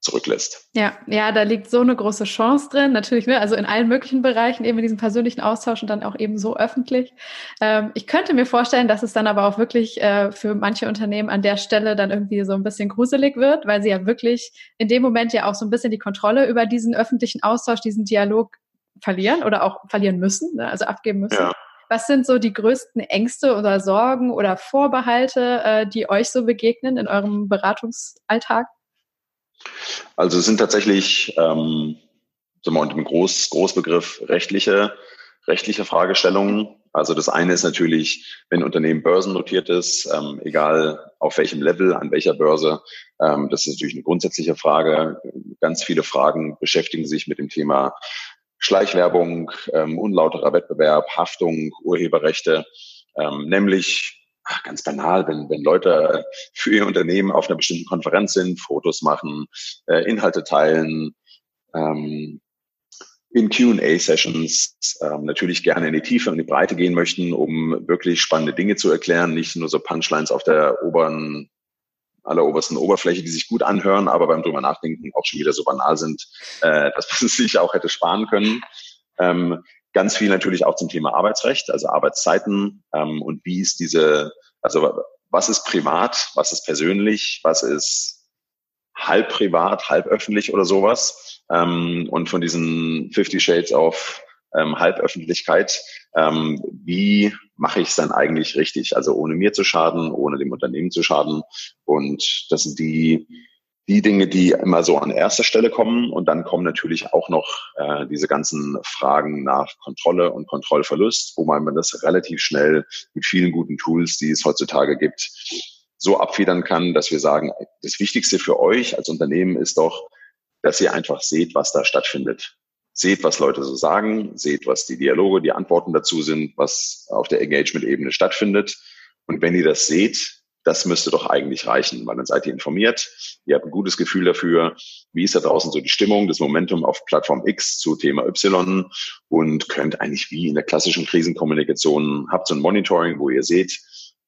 zurücklässt. Ja, ja, da liegt so eine große Chance drin, natürlich, ne, also in allen möglichen Bereichen, eben in diesem persönlichen Austausch und dann auch eben so öffentlich. Ähm, ich könnte mir vorstellen, dass es dann aber auch wirklich äh, für manche Unternehmen an der Stelle dann irgendwie so ein bisschen gruselig wird, weil sie ja wirklich in dem Moment ja auch so ein bisschen die Kontrolle über diesen öffentlichen Austausch, diesen Dialog verlieren oder auch verlieren müssen, ne, also abgeben müssen. Ja. Was sind so die größten Ängste oder Sorgen oder Vorbehalte, äh, die euch so begegnen in eurem Beratungsalltag? Also es sind tatsächlich, ähm, sagen wir unter dem Groß, Großbegriff rechtliche, rechtliche Fragestellungen. Also das eine ist natürlich, wenn ein Unternehmen börsennotiert ist, ähm, egal auf welchem Level, an welcher Börse, ähm, das ist natürlich eine grundsätzliche Frage. Ganz viele Fragen beschäftigen sich mit dem Thema Schleichwerbung, ähm, unlauterer Wettbewerb, Haftung, Urheberrechte, ähm, nämlich ach, ganz banal, wenn, wenn Leute für ihr Unternehmen auf einer bestimmten Konferenz sind, Fotos machen, äh, Inhalte teilen, ähm, in QA-Sessions ähm, natürlich gerne in die Tiefe und die Breite gehen möchten, um wirklich spannende Dinge zu erklären, nicht nur so Punchlines auf der oberen, allerobersten Oberfläche, die sich gut anhören, aber beim drüber nachdenken auch schon wieder so banal sind, äh, dass man sich auch hätte sparen können. Ähm, Ganz viel natürlich auch zum Thema Arbeitsrecht, also Arbeitszeiten ähm, und wie ist diese, also was ist privat, was ist persönlich, was ist halb privat, halb öffentlich oder sowas. Ähm, und von diesen 50 Shades of ähm, Halböffentlichkeit, ähm, wie mache ich es dann eigentlich richtig? Also ohne mir zu schaden, ohne dem Unternehmen zu schaden. Und das sind die die Dinge, die immer so an erster Stelle kommen. Und dann kommen natürlich auch noch äh, diese ganzen Fragen nach Kontrolle und Kontrollverlust, wo man das relativ schnell mit vielen guten Tools, die es heutzutage gibt, so abfedern kann, dass wir sagen, das Wichtigste für euch als Unternehmen ist doch, dass ihr einfach seht, was da stattfindet. Seht, was Leute so sagen, seht, was die Dialoge, die Antworten dazu sind, was auf der Engagement-Ebene stattfindet. Und wenn ihr das seht, das müsste doch eigentlich reichen, weil dann seid ihr informiert, ihr habt ein gutes Gefühl dafür, wie ist da draußen so die Stimmung, das Momentum auf Plattform X zu Thema Y? Und könnt eigentlich wie in der klassischen Krisenkommunikation, habt so ein Monitoring, wo ihr seht,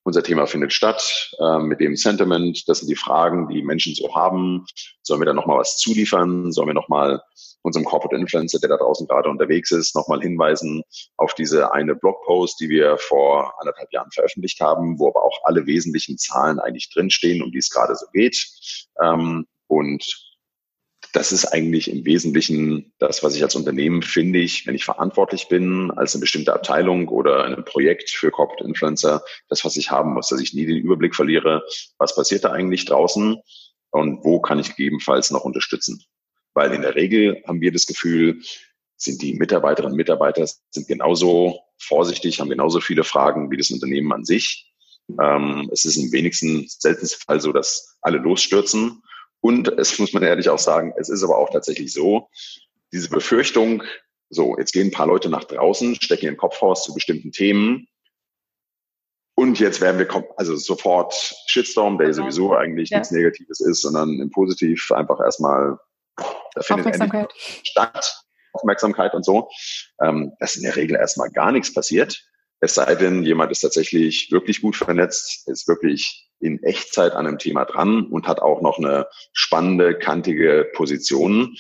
unser Thema findet statt, äh, mit dem Sentiment, das sind die Fragen, die Menschen so haben. Sollen wir da nochmal was zuliefern? Sollen wir nochmal unserem Corporate Influencer, der da draußen gerade unterwegs ist, nochmal hinweisen auf diese eine Blogpost, die wir vor anderthalb Jahren veröffentlicht haben, wo aber auch alle wesentlichen Zahlen eigentlich drinstehen, um die es gerade so geht. Ähm, und das ist eigentlich im Wesentlichen das, was ich als Unternehmen finde ich, wenn ich verantwortlich bin, als eine bestimmte Abteilung oder ein Projekt für Corporate Influencer, das, was ich haben muss, dass ich nie den Überblick verliere, was passiert da eigentlich draußen und wo kann ich gegebenenfalls noch unterstützen. Weil in der Regel haben wir das Gefühl, sind die Mitarbeiterinnen und Mitarbeiter sind genauso vorsichtig, haben genauso viele Fragen wie das Unternehmen an sich. Ähm, es ist im wenigsten, seltensten Fall so, dass alle losstürzen. Und es muss man ehrlich auch sagen, es ist aber auch tatsächlich so, diese Befürchtung, so, jetzt gehen ein paar Leute nach draußen, stecken ihren Kopf raus zu bestimmten Themen. Und jetzt werden wir also sofort Shitstorm, der genau. sowieso eigentlich ja. nichts Negatives ist, sondern im Positiv einfach erstmal da findet Aufmerksamkeit. statt, Aufmerksamkeit und so, ähm, dass in der Regel erstmal gar nichts passiert. Es sei denn, jemand ist tatsächlich wirklich gut vernetzt, ist wirklich in Echtzeit an einem Thema dran und hat auch noch eine spannende, kantige Position.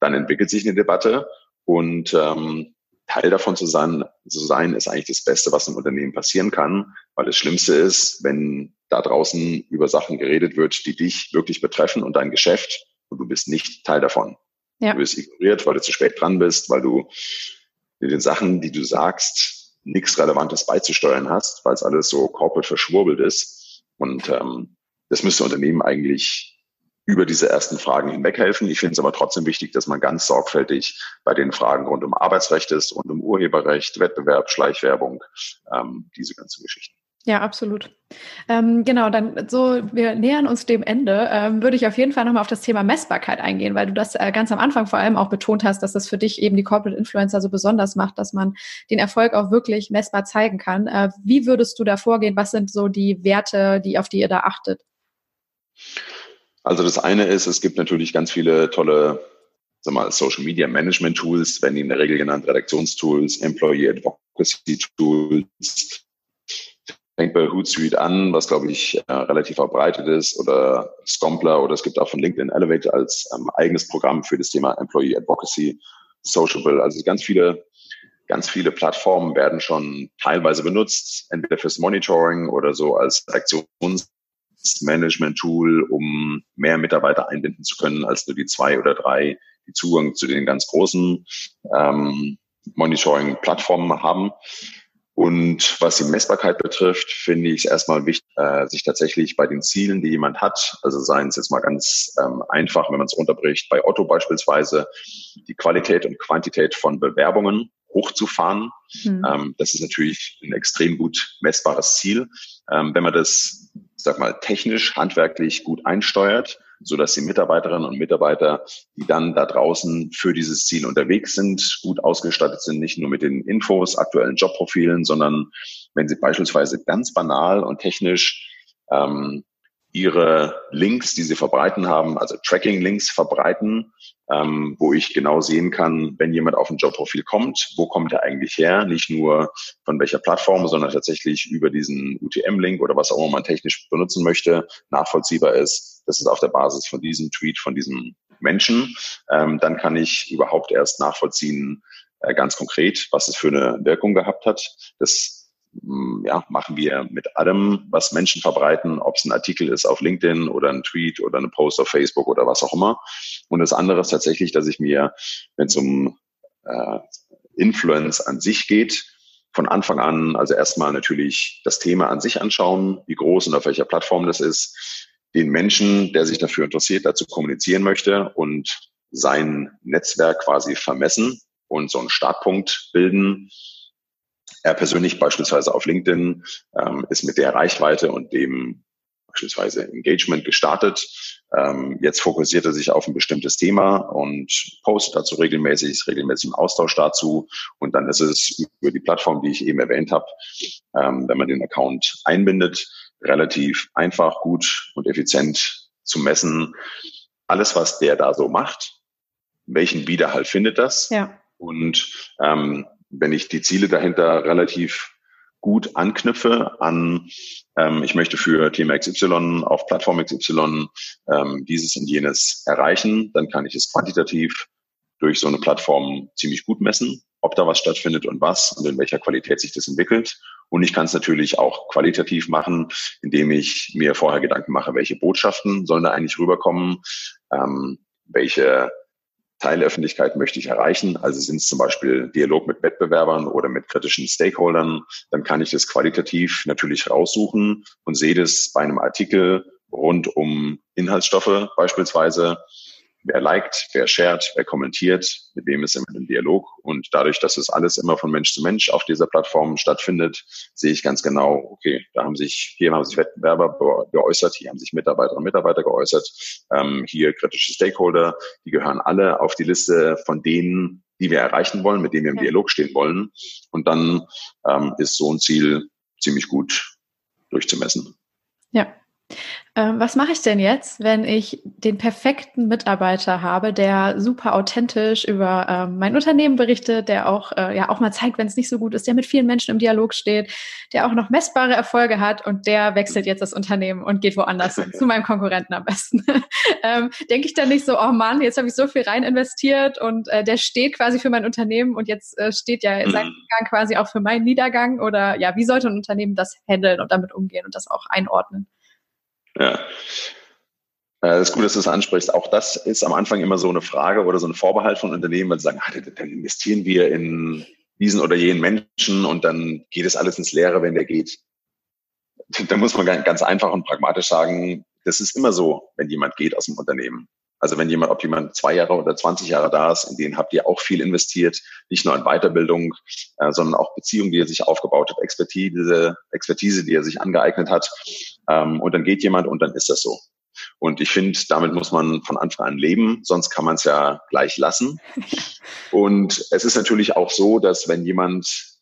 Dann entwickelt sich eine Debatte und ähm, Teil davon zu sein, zu sein, ist eigentlich das Beste, was im Unternehmen passieren kann, weil das Schlimmste ist, wenn da draußen über Sachen geredet wird, die dich wirklich betreffen und dein Geschäft und du bist nicht Teil davon. Ja. Du bist ignoriert, weil du zu spät dran bist, weil du mit den Sachen, die du sagst, nichts Relevantes beizusteuern hast, weil es alles so corporate verschwurbelt ist. Und ähm, das müsste Unternehmen eigentlich über diese ersten Fragen hinweg helfen. Ich finde es aber trotzdem wichtig, dass man ganz sorgfältig bei den Fragen rund um Arbeitsrecht ist, rund um Urheberrecht, Wettbewerb, Schleichwerbung, ähm, diese ganzen Geschichten. Ja, absolut. Ähm, genau, dann so, wir nähern uns dem Ende, ähm, würde ich auf jeden Fall nochmal auf das Thema Messbarkeit eingehen, weil du das äh, ganz am Anfang vor allem auch betont hast, dass das für dich eben die Corporate Influencer so besonders macht, dass man den Erfolg auch wirklich messbar zeigen kann. Äh, wie würdest du da vorgehen? Was sind so die Werte, die, auf die ihr da achtet? Also das eine ist, es gibt natürlich ganz viele tolle sag mal, Social Media Management Tools, werden die in der Regel genannt, Redaktionstools, Employee Advocacy Tools, fängt bei Hootsuite an, was glaube ich äh, relativ verbreitet ist, oder Scompler oder es gibt auch von LinkedIn Elevate als ähm, eigenes Programm für das Thema Employee Advocacy, Sociable. Also ganz viele, ganz viele Plattformen werden schon teilweise benutzt, entweder fürs Monitoring oder so als Aktionsmanagement-Tool, um mehr Mitarbeiter einbinden zu können als nur die zwei oder drei, die Zugang zu den ganz großen ähm, Monitoring-Plattformen haben. Und was die Messbarkeit betrifft, finde ich es erstmal wichtig, äh, sich tatsächlich bei den Zielen, die jemand hat, also seien es jetzt mal ganz ähm, einfach, wenn man es runterbricht, bei Otto beispielsweise, die Qualität und Quantität von Bewerbungen hochzufahren. Mhm. Ähm, das ist natürlich ein extrem gut messbares Ziel. Ähm, wenn man das, sag mal, technisch, handwerklich gut einsteuert, so dass die Mitarbeiterinnen und Mitarbeiter, die dann da draußen für dieses Ziel unterwegs sind, gut ausgestattet sind, nicht nur mit den Infos, aktuellen Jobprofilen, sondern wenn sie beispielsweise ganz banal und technisch ähm, ihre Links, die sie verbreiten haben, also Tracking-Links verbreiten, ähm, wo ich genau sehen kann, wenn jemand auf ein Jobprofil kommt, wo kommt er eigentlich her? Nicht nur von welcher Plattform, sondern tatsächlich über diesen UTM-Link oder was auch immer man technisch benutzen möchte, nachvollziehbar ist. Das ist auf der Basis von diesem Tweet, von diesem Menschen. Ähm, dann kann ich überhaupt erst nachvollziehen, äh, ganz konkret, was es für eine Wirkung gehabt hat. Das hm, ja, machen wir mit allem, was Menschen verbreiten, ob es ein Artikel ist auf LinkedIn oder ein Tweet oder eine Post auf Facebook oder was auch immer. Und das andere ist tatsächlich, dass ich mir, wenn es um äh, Influence an sich geht, von Anfang an, also erstmal natürlich das Thema an sich anschauen, wie groß und auf welcher Plattform das ist, den Menschen, der sich dafür interessiert, dazu kommunizieren möchte und sein Netzwerk quasi vermessen und so einen Startpunkt bilden er persönlich beispielsweise auf LinkedIn ähm, ist mit der Reichweite und dem beispielsweise Engagement gestartet. Ähm, jetzt fokussiert er sich auf ein bestimmtes Thema und postet dazu regelmäßig, ist regelmäßig im Austausch dazu. Und dann ist es über die Plattform, die ich eben erwähnt habe, ähm, wenn man den Account einbindet, relativ einfach, gut und effizient zu messen. Alles, was der da so macht, welchen Widerhall findet das? Ja. Und ähm, wenn ich die Ziele dahinter relativ gut anknüpfe an, ähm, ich möchte für Thema XY auf Plattform XY ähm, dieses und jenes erreichen, dann kann ich es quantitativ durch so eine Plattform ziemlich gut messen, ob da was stattfindet und was und in welcher Qualität sich das entwickelt. Und ich kann es natürlich auch qualitativ machen, indem ich mir vorher Gedanken mache, welche Botschaften sollen da eigentlich rüberkommen, ähm, welche Teilöffentlichkeit möchte ich erreichen. Also sind es zum Beispiel Dialog mit Wettbewerbern oder mit kritischen Stakeholdern, dann kann ich das qualitativ natürlich raussuchen und sehe das bei einem Artikel rund um Inhaltsstoffe beispielsweise wer liked, wer shared, wer kommentiert, mit wem ist immer im Dialog. Und dadurch, dass es alles immer von Mensch zu Mensch auf dieser Plattform stattfindet, sehe ich ganz genau, okay, da haben sich, hier haben sich Wettbewerber geäußert, hier haben sich Mitarbeiterinnen und Mitarbeiter geäußert, ähm, hier kritische Stakeholder, die gehören alle auf die Liste von denen, die wir erreichen wollen, mit denen wir im ja. Dialog stehen wollen. Und dann ähm, ist so ein Ziel ziemlich gut durchzumessen. Ja, was mache ich denn jetzt, wenn ich den perfekten Mitarbeiter habe, der super authentisch über ähm, mein Unternehmen berichtet, der auch, äh, ja, auch mal zeigt, wenn es nicht so gut ist, der mit vielen Menschen im Dialog steht, der auch noch messbare Erfolge hat und der wechselt jetzt das Unternehmen und geht woanders hin, zu meinem Konkurrenten am besten. ähm, Denke ich dann nicht so, oh Mann, jetzt habe ich so viel rein investiert und äh, der steht quasi für mein Unternehmen und jetzt äh, steht ja sein mhm. Niedergang quasi auch für meinen Niedergang oder ja, wie sollte ein Unternehmen das handeln und damit umgehen und das auch einordnen? Ja. Das ist gut, dass du es ansprichst. Auch das ist am Anfang immer so eine Frage oder so ein Vorbehalt von Unternehmen, weil sie sagen, ah, dann investieren wir in diesen oder jenen Menschen und dann geht es alles ins Leere, wenn der geht. Da muss man ganz einfach und pragmatisch sagen, das ist immer so, wenn jemand geht aus dem Unternehmen. Also wenn jemand, ob jemand zwei Jahre oder 20 Jahre da ist, in denen habt ihr auch viel investiert, nicht nur in Weiterbildung, äh, sondern auch Beziehungen, die er sich aufgebaut hat, Expertise, Expertise, die er sich angeeignet hat. Ähm, und dann geht jemand und dann ist das so. Und ich finde, damit muss man von Anfang an leben, sonst kann man es ja gleich lassen. Und es ist natürlich auch so, dass wenn jemand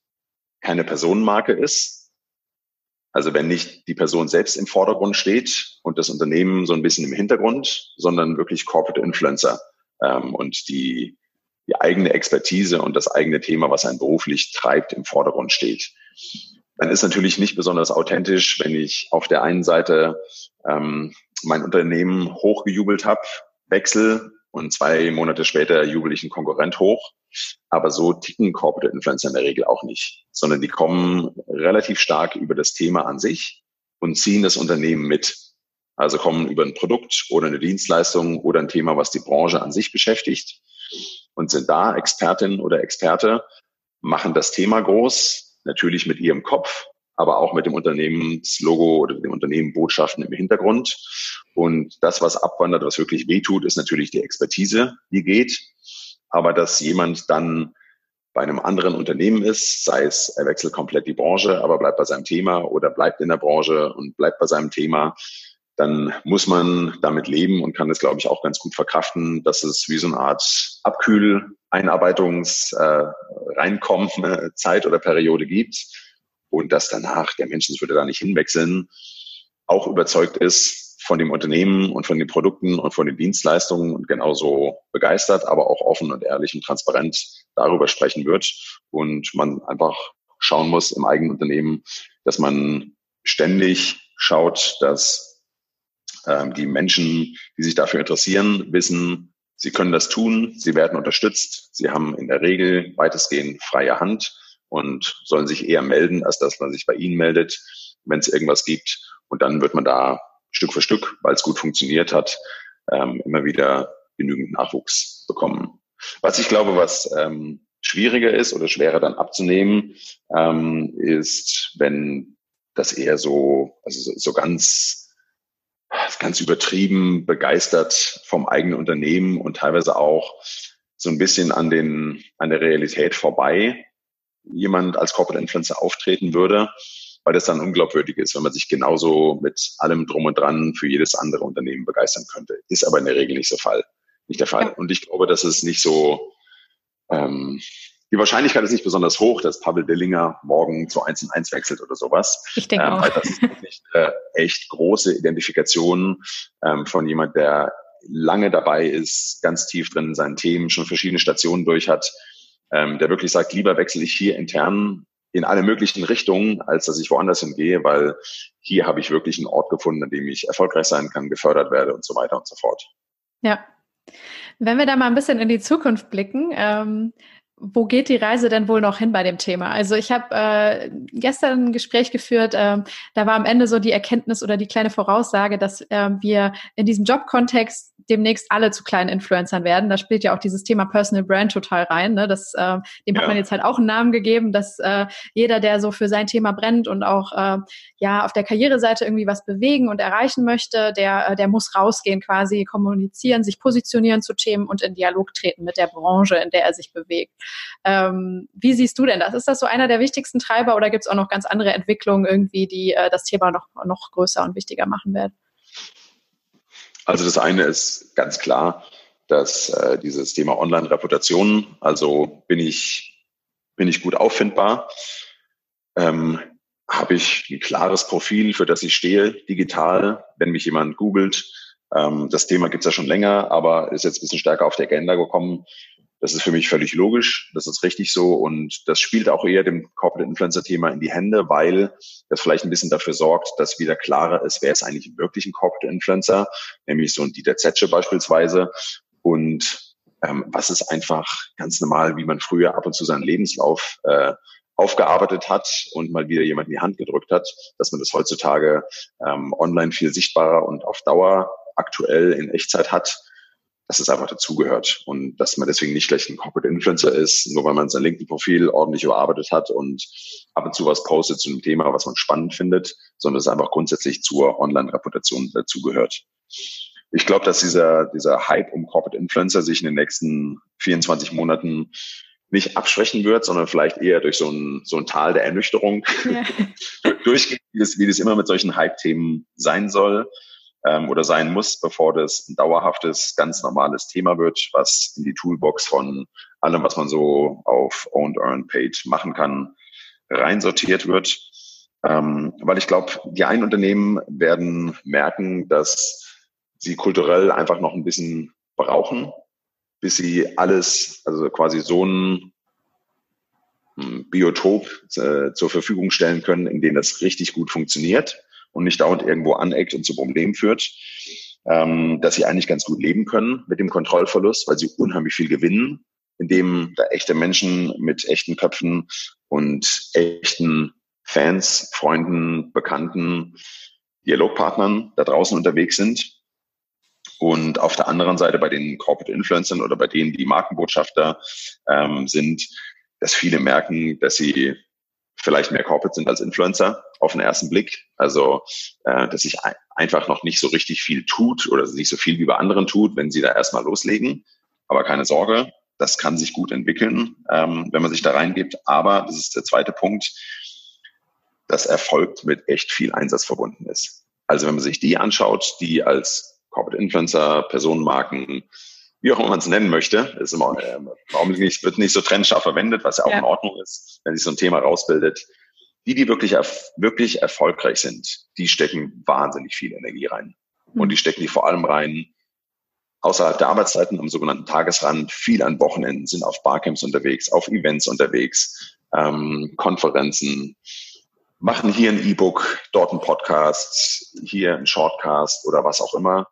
keine Personenmarke ist, also wenn nicht die Person selbst im Vordergrund steht und das Unternehmen so ein bisschen im Hintergrund, sondern wirklich Corporate Influencer ähm, und die, die eigene Expertise und das eigene Thema, was einen beruflich treibt, im Vordergrund steht. Dann ist natürlich nicht besonders authentisch, wenn ich auf der einen Seite ähm, mein Unternehmen hochgejubelt habe, wechsle und zwei Monate später jubel ich einen Konkurrent hoch. Aber so ticken Corporate Influencer in der Regel auch nicht, sondern die kommen relativ stark über das Thema an sich und ziehen das Unternehmen mit. Also kommen über ein Produkt oder eine Dienstleistung oder ein Thema, was die Branche an sich beschäftigt und sind da Expertin oder Experte, machen das Thema groß, natürlich mit ihrem Kopf, aber auch mit dem Unternehmenslogo oder dem Unternehmenbotschaften im Hintergrund. Und das, was abwandert, was wirklich wehtut, ist natürlich die Expertise, die geht. Aber dass jemand dann bei einem anderen Unternehmen ist, sei es, er wechselt komplett die Branche, aber bleibt bei seinem Thema oder bleibt in der Branche und bleibt bei seinem Thema, dann muss man damit leben und kann es, glaube ich, auch ganz gut verkraften, dass es wie so eine Art Abkühl, Einarbeitungs, äh, oder Periode gibt und dass danach der Mensch, das würde da nicht hinwechseln, auch überzeugt ist von dem Unternehmen und von den Produkten und von den Dienstleistungen und genauso begeistert, aber auch offen und ehrlich und transparent darüber sprechen wird und man einfach schauen muss im eigenen Unternehmen, dass man ständig schaut, dass ähm, die Menschen, die sich dafür interessieren, wissen, sie können das tun, sie werden unterstützt, sie haben in der Regel weitestgehend freie Hand und sollen sich eher melden, als dass man sich bei ihnen meldet, wenn es irgendwas gibt. Und dann wird man da Stück für Stück, weil es gut funktioniert hat, ähm, immer wieder genügend Nachwuchs bekommen. Was ich glaube, was ähm, schwieriger ist oder schwerer dann abzunehmen, ähm, ist, wenn das eher so, also so, so ganz, ganz übertrieben begeistert vom eigenen Unternehmen und teilweise auch so ein bisschen an den, an der Realität vorbei jemand als Corporate Influencer auftreten würde, weil das dann unglaubwürdig ist, wenn man sich genauso mit allem drum und dran für jedes andere Unternehmen begeistern könnte. Ist aber in der Regel nicht so Fall, nicht der Fall. Und ich glaube, dass es nicht so, ähm, die Wahrscheinlichkeit ist nicht besonders hoch, dass Pavel Dillinger morgen zu 1 und 1 wechselt oder sowas. Ich denke ähm, auch. Weil das ist wirklich eine echt große Identifikation ähm, von jemand, der lange dabei ist, ganz tief drin in seinen Themen, schon verschiedene Stationen durch hat, ähm, der wirklich sagt, lieber wechsle ich hier intern in alle möglichen Richtungen, als dass ich woanders hingehe, weil hier habe ich wirklich einen Ort gefunden, an dem ich erfolgreich sein kann, gefördert werde und so weiter und so fort. Ja. Wenn wir da mal ein bisschen in die Zukunft blicken, ähm, wo geht die Reise denn wohl noch hin bei dem Thema? Also ich habe äh, gestern ein Gespräch geführt, äh, da war am Ende so die Erkenntnis oder die kleine Voraussage, dass äh, wir in diesem Jobkontext demnächst alle zu kleinen Influencern werden. Da spielt ja auch dieses Thema Personal Brand total rein. Ne? Das, äh, dem ja. hat man jetzt halt auch einen Namen gegeben, dass äh, jeder, der so für sein Thema brennt und auch äh, ja auf der Karriereseite irgendwie was bewegen und erreichen möchte, der, äh, der muss rausgehen, quasi kommunizieren, sich positionieren zu Themen und in Dialog treten mit der Branche, in der er sich bewegt. Ähm, wie siehst du denn das? Ist das so einer der wichtigsten Treiber oder gibt es auch noch ganz andere Entwicklungen irgendwie, die äh, das Thema noch, noch größer und wichtiger machen werden? Also das eine ist ganz klar, dass äh, dieses Thema Online-Reputation, also bin ich, bin ich gut auffindbar, ähm, habe ich ein klares Profil, für das ich stehe, digital, wenn mich jemand googelt. Ähm, das Thema gibt's ja schon länger, aber ist jetzt ein bisschen stärker auf die Agenda gekommen. Das ist für mich völlig logisch, das ist richtig so und das spielt auch eher dem Corporate Influencer Thema in die Hände, weil das vielleicht ein bisschen dafür sorgt, dass wieder klarer ist, wer ist eigentlich wirklich ein Corporate Influencer, nämlich so ein Dieter Zetsche beispielsweise und ähm, was ist einfach ganz normal, wie man früher ab und zu seinen Lebenslauf äh, aufgearbeitet hat und mal wieder jemand in die Hand gedrückt hat, dass man das heutzutage ähm, online viel sichtbarer und auf Dauer aktuell in Echtzeit hat dass es einfach dazugehört und dass man deswegen nicht gleich ein Corporate Influencer ist, nur weil man sein LinkedIn-Profil ordentlich überarbeitet hat und ab und zu was postet zu einem Thema, was man spannend findet, sondern es einfach grundsätzlich zur Online-Reputation dazugehört. ich glaube, dass dieser, dieser Hype um Corporate Influencer sich in den nächsten 24 Monaten nicht abschwächen wird, sondern vielleicht eher durch so ein, so ein Tal der Ernüchterung ja. durchgeht, wie das, wie das immer mit solchen Hype-Themen sein soll ähm, oder sein muss, bevor das ein dauerhaftes, ganz normales Thema wird, was in die Toolbox von allem, was man so auf Owned Earned Paid machen kann, reinsortiert wird. Ähm, weil ich glaube, die einen Unternehmen werden merken, dass sie kulturell einfach noch ein bisschen brauchen, bis sie alles, also quasi so ein hm, Biotop äh, zur Verfügung stellen können, in dem das richtig gut funktioniert und nicht dauernd irgendwo aneckt und zu Problemen führt, ähm, dass sie eigentlich ganz gut leben können mit dem Kontrollverlust, weil sie unheimlich viel gewinnen, indem da echte Menschen mit echten Köpfen und echten Fans, Freunden, Bekannten, Dialogpartnern da draußen unterwegs sind. Und auf der anderen Seite bei den Corporate Influencern oder bei denen, die Markenbotschafter ähm, sind, dass viele merken, dass sie vielleicht mehr Corporate sind als Influencer auf den ersten Blick. Also, äh, dass sich einfach noch nicht so richtig viel tut oder nicht so viel wie bei anderen tut, wenn sie da erstmal loslegen. Aber keine Sorge, das kann sich gut entwickeln, ähm, wenn man sich da reingibt. Aber, das ist der zweite Punkt, das erfolgt mit echt viel Einsatz verbunden ist. Also wenn man sich die anschaut, die als Corporate Influencer, Personenmarken, wie auch immer man es nennen möchte, ist immer, äh, nicht, wird nicht so trennscharf verwendet, was ja auch ja. in Ordnung ist, wenn sich so ein Thema rausbildet. Die, die wirklich, wirklich erfolgreich sind, die stecken wahnsinnig viel Energie rein. Mhm. Und die stecken die vor allem rein, außerhalb der Arbeitszeiten am sogenannten Tagesrand, viel an Wochenenden, sind auf Barcamps unterwegs, auf Events unterwegs, ähm, Konferenzen, machen hier ein E-Book, dort ein Podcast, hier ein Shortcast oder was auch immer.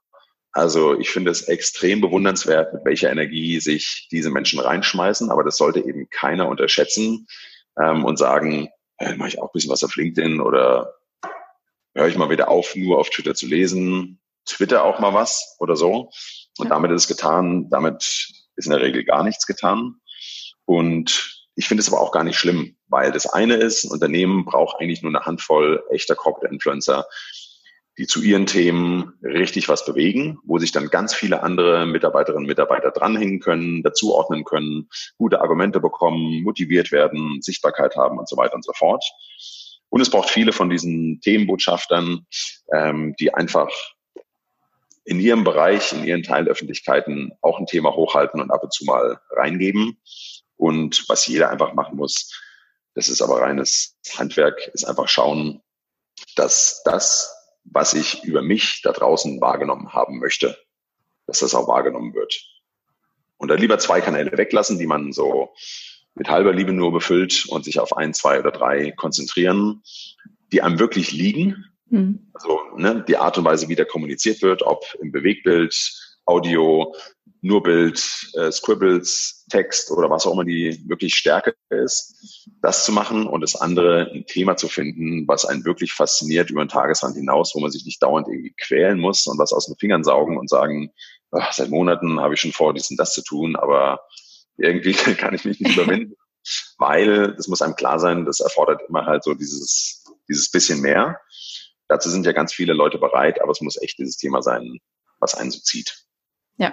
Also ich finde es extrem bewundernswert, mit welcher Energie sich diese Menschen reinschmeißen, aber das sollte eben keiner unterschätzen ähm, und sagen, äh, mache ich auch ein bisschen was auf LinkedIn oder höre ich mal wieder auf, nur auf Twitter zu lesen, Twitter auch mal was oder so. Und ja. damit ist es getan, damit ist in der Regel gar nichts getan. Und ich finde es aber auch gar nicht schlimm, weil das eine ist, ein Unternehmen braucht eigentlich nur eine Handvoll echter Corporate Influencer, die zu ihren Themen richtig was bewegen, wo sich dann ganz viele andere Mitarbeiterinnen und Mitarbeiter dranhängen können, dazuordnen können, gute Argumente bekommen, motiviert werden, Sichtbarkeit haben und so weiter und so fort. Und es braucht viele von diesen Themenbotschaftern, ähm, die einfach in ihrem Bereich, in ihren Teilöffentlichkeiten auch ein Thema hochhalten und ab und zu mal reingeben. Und was jeder einfach machen muss, das ist aber reines Handwerk, ist einfach schauen, dass das was ich über mich da draußen wahrgenommen haben möchte, dass das auch wahrgenommen wird. Und dann lieber zwei Kanäle weglassen, die man so mit halber Liebe nur befüllt und sich auf ein, zwei oder drei konzentrieren, die einem wirklich liegen. Mhm. Also ne, die Art und Weise, wie da kommuniziert wird, ob im Bewegtbild, Audio, nur Bild, äh, Scribbles, Text oder was auch immer die wirklich Stärke ist, das zu machen und das andere ein Thema zu finden, was einen wirklich fasziniert über den Tagesrand hinaus, wo man sich nicht dauernd irgendwie quälen muss und was aus den Fingern saugen und sagen, ach, seit Monaten habe ich schon vor, dies und das zu tun, aber irgendwie kann ich mich nicht überwinden, weil das muss einem klar sein, das erfordert immer halt so dieses, dieses bisschen mehr. Dazu sind ja ganz viele Leute bereit, aber es muss echt dieses Thema sein, was einen so zieht. Ja.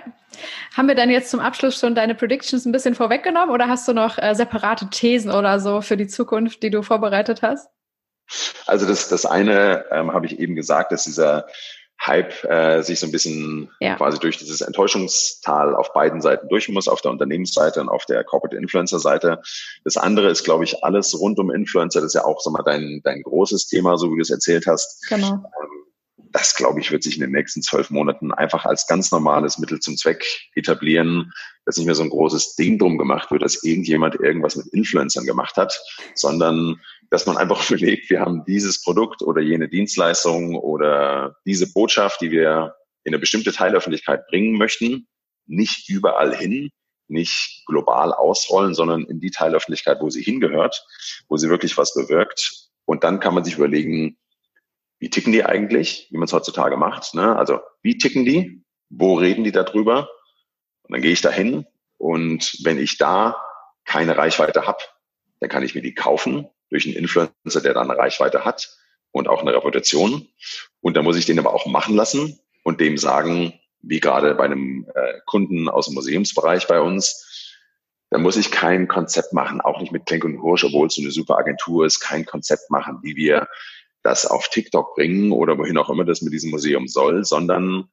Haben wir dann jetzt zum Abschluss schon deine Predictions ein bisschen vorweggenommen oder hast du noch äh, separate Thesen oder so für die Zukunft, die du vorbereitet hast? Also das, das eine ähm, habe ich eben gesagt, dass dieser Hype äh, sich so ein bisschen ja. quasi durch dieses Enttäuschungstal auf beiden Seiten durch muss, auf der Unternehmensseite und auf der Corporate Influencer Seite. Das andere ist, glaube ich, alles rund um Influencer. Das ist ja auch so mal dein, dein großes Thema, so wie du es erzählt hast. Genau. Ähm, das, glaube ich, wird sich in den nächsten zwölf Monaten einfach als ganz normales Mittel zum Zweck etablieren, dass nicht mehr so ein großes Ding drum gemacht wird, dass irgendjemand irgendwas mit Influencern gemacht hat, sondern dass man einfach überlegt, wir haben dieses Produkt oder jene Dienstleistung oder diese Botschaft, die wir in eine bestimmte Teilöffentlichkeit bringen möchten, nicht überall hin, nicht global ausrollen, sondern in die Teilöffentlichkeit, wo sie hingehört, wo sie wirklich was bewirkt. Und dann kann man sich überlegen, wie ticken die eigentlich, wie man es heutzutage macht. Ne? Also wie ticken die, wo reden die darüber? Und dann gehe ich da hin und wenn ich da keine Reichweite habe, dann kann ich mir die kaufen durch einen Influencer, der da eine Reichweite hat und auch eine Reputation. Und dann muss ich den aber auch machen lassen und dem sagen, wie gerade bei einem äh, Kunden aus dem Museumsbereich bei uns, da muss ich kein Konzept machen, auch nicht mit Klenk und Hursch, obwohl es so eine super Agentur ist, kein Konzept machen, wie wir das auf TikTok bringen oder wohin auch immer das mit diesem Museum soll, sondern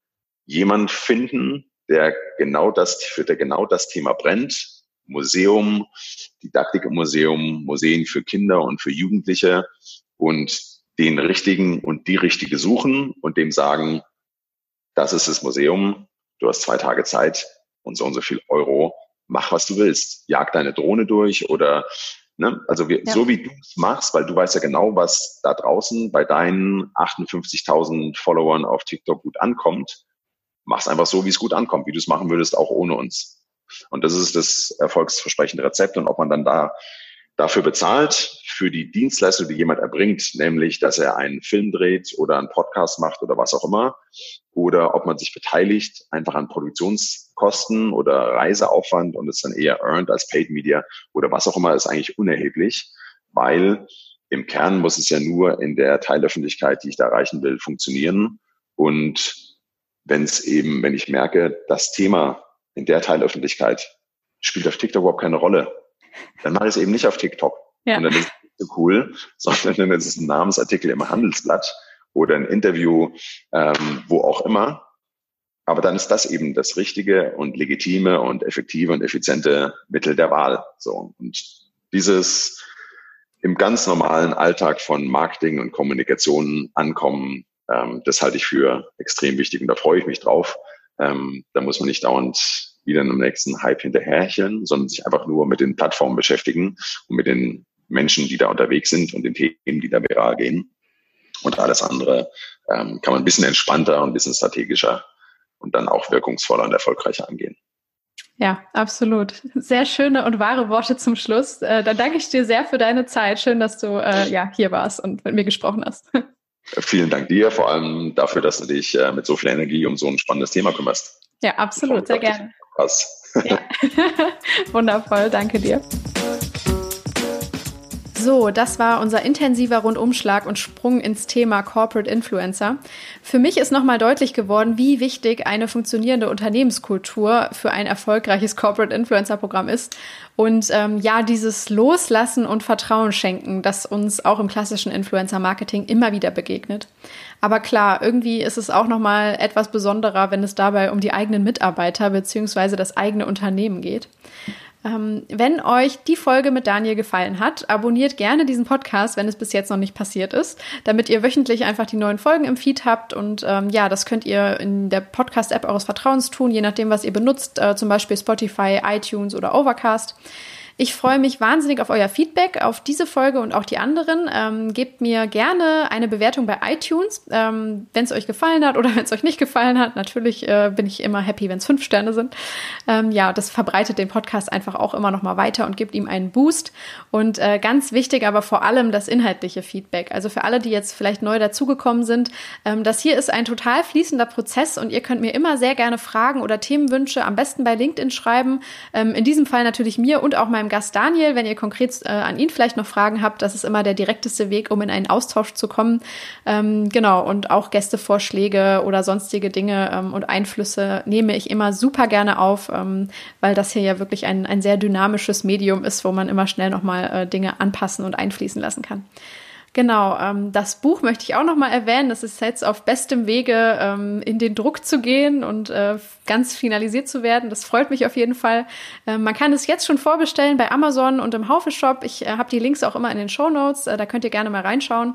jemand finden, der genau das, für der genau das Thema brennt. Museum, Didaktik im Museum, Museen für Kinder und für Jugendliche und den richtigen und die richtige suchen und dem sagen, das ist das Museum, du hast zwei Tage Zeit und so und so viel Euro, mach was du willst. Jag deine Drohne durch oder Ne? Also wir, ja. so wie du es machst, weil du weißt ja genau, was da draußen bei deinen 58.000 Followern auf TikTok gut ankommt, mach's einfach so, wie es gut ankommt, wie du es machen würdest, auch ohne uns. Und das ist das erfolgsversprechende Rezept. Und ob man dann da dafür bezahlt, für die Dienstleistung, die jemand erbringt, nämlich, dass er einen Film dreht oder einen Podcast macht oder was auch immer, oder ob man sich beteiligt, einfach an Produktionskosten oder Reiseaufwand und es dann eher earned als Paid Media oder was auch immer, ist eigentlich unerheblich, weil im Kern muss es ja nur in der Teilöffentlichkeit, die ich da erreichen will, funktionieren. Und wenn es eben, wenn ich merke, das Thema in der Teilöffentlichkeit spielt auf TikTok überhaupt keine Rolle, dann mache ich es eben nicht auf TikTok. Ja. Und dann ist es nicht so cool, sondern dann ist es ein Namensartikel im Handelsblatt oder ein Interview, ähm, wo auch immer. Aber dann ist das eben das richtige und legitime und effektive und effiziente Mittel der Wahl. So. Und dieses im ganz normalen Alltag von Marketing und Kommunikation ankommen, ähm, das halte ich für extrem wichtig und da freue ich mich drauf. Ähm, da muss man nicht dauernd wieder einem nächsten Hype hinterherchen, sondern sich einfach nur mit den Plattformen beschäftigen und mit den Menschen, die da unterwegs sind und den Themen, die da viral gehen. Und alles andere ähm, kann man ein bisschen entspannter und ein bisschen strategischer und dann auch wirkungsvoller und erfolgreicher angehen. Ja, absolut. Sehr schöne und wahre Worte zum Schluss. Äh, dann danke ich dir sehr für deine Zeit. Schön, dass du äh, ja, hier warst und mit mir gesprochen hast. Vielen Dank dir, vor allem dafür, dass du dich äh, mit so viel Energie um so ein spannendes Thema kümmerst. Ja, absolut, sehr gerne. Ja. Wundervoll, danke dir. So, das war unser intensiver Rundumschlag und Sprung ins Thema Corporate Influencer. Für mich ist nochmal deutlich geworden, wie wichtig eine funktionierende Unternehmenskultur für ein erfolgreiches Corporate Influencer Programm ist. Und ähm, ja, dieses Loslassen und Vertrauen schenken, das uns auch im klassischen Influencer Marketing immer wieder begegnet. Aber klar, irgendwie ist es auch nochmal etwas besonderer, wenn es dabei um die eigenen Mitarbeiter beziehungsweise das eigene Unternehmen geht. Ähm, wenn euch die Folge mit Daniel gefallen hat, abonniert gerne diesen Podcast, wenn es bis jetzt noch nicht passiert ist, damit ihr wöchentlich einfach die neuen Folgen im Feed habt. Und ähm, ja, das könnt ihr in der Podcast-App eures Vertrauens tun, je nachdem, was ihr benutzt, äh, zum Beispiel Spotify, iTunes oder Overcast. Ich freue mich wahnsinnig auf euer Feedback, auf diese Folge und auch die anderen. Ähm, gebt mir gerne eine Bewertung bei iTunes, ähm, wenn es euch gefallen hat oder wenn es euch nicht gefallen hat. Natürlich äh, bin ich immer happy, wenn es fünf Sterne sind. Ähm, ja, das verbreitet den Podcast einfach auch immer noch mal weiter und gibt ihm einen Boost. Und äh, ganz wichtig, aber vor allem das inhaltliche Feedback. Also für alle, die jetzt vielleicht neu dazugekommen sind, ähm, das hier ist ein total fließender Prozess und ihr könnt mir immer sehr gerne Fragen oder Themenwünsche am besten bei LinkedIn schreiben. Ähm, in diesem Fall natürlich mir und auch meinem Gast Daniel. Wenn ihr konkret äh, an ihn vielleicht noch Fragen habt, das ist immer der direkteste Weg, um in einen Austausch zu kommen. Ähm, genau, und auch Gästevorschläge oder sonstige Dinge ähm, und Einflüsse nehme ich immer super gerne auf, ähm, weil das hier ja wirklich ein, ein sehr dynamisches Medium ist, wo man immer schnell nochmal äh, Dinge anpassen und einfließen lassen kann. Genau, ähm, das Buch möchte ich auch noch mal erwähnen. Das ist jetzt auf bestem Wege, ähm, in den Druck zu gehen und äh, ganz finalisiert zu werden. Das freut mich auf jeden Fall. Ähm, man kann es jetzt schon vorbestellen bei Amazon und im Haufe Shop. Ich äh, habe die Links auch immer in den Show Notes. Äh, da könnt ihr gerne mal reinschauen.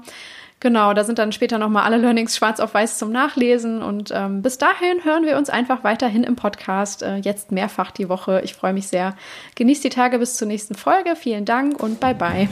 Genau, da sind dann später noch mal alle Learnings schwarz auf weiß zum Nachlesen. Und ähm, bis dahin hören wir uns einfach weiterhin im Podcast. Äh, jetzt mehrfach die Woche. Ich freue mich sehr. Genießt die Tage bis zur nächsten Folge. Vielen Dank und bye bye.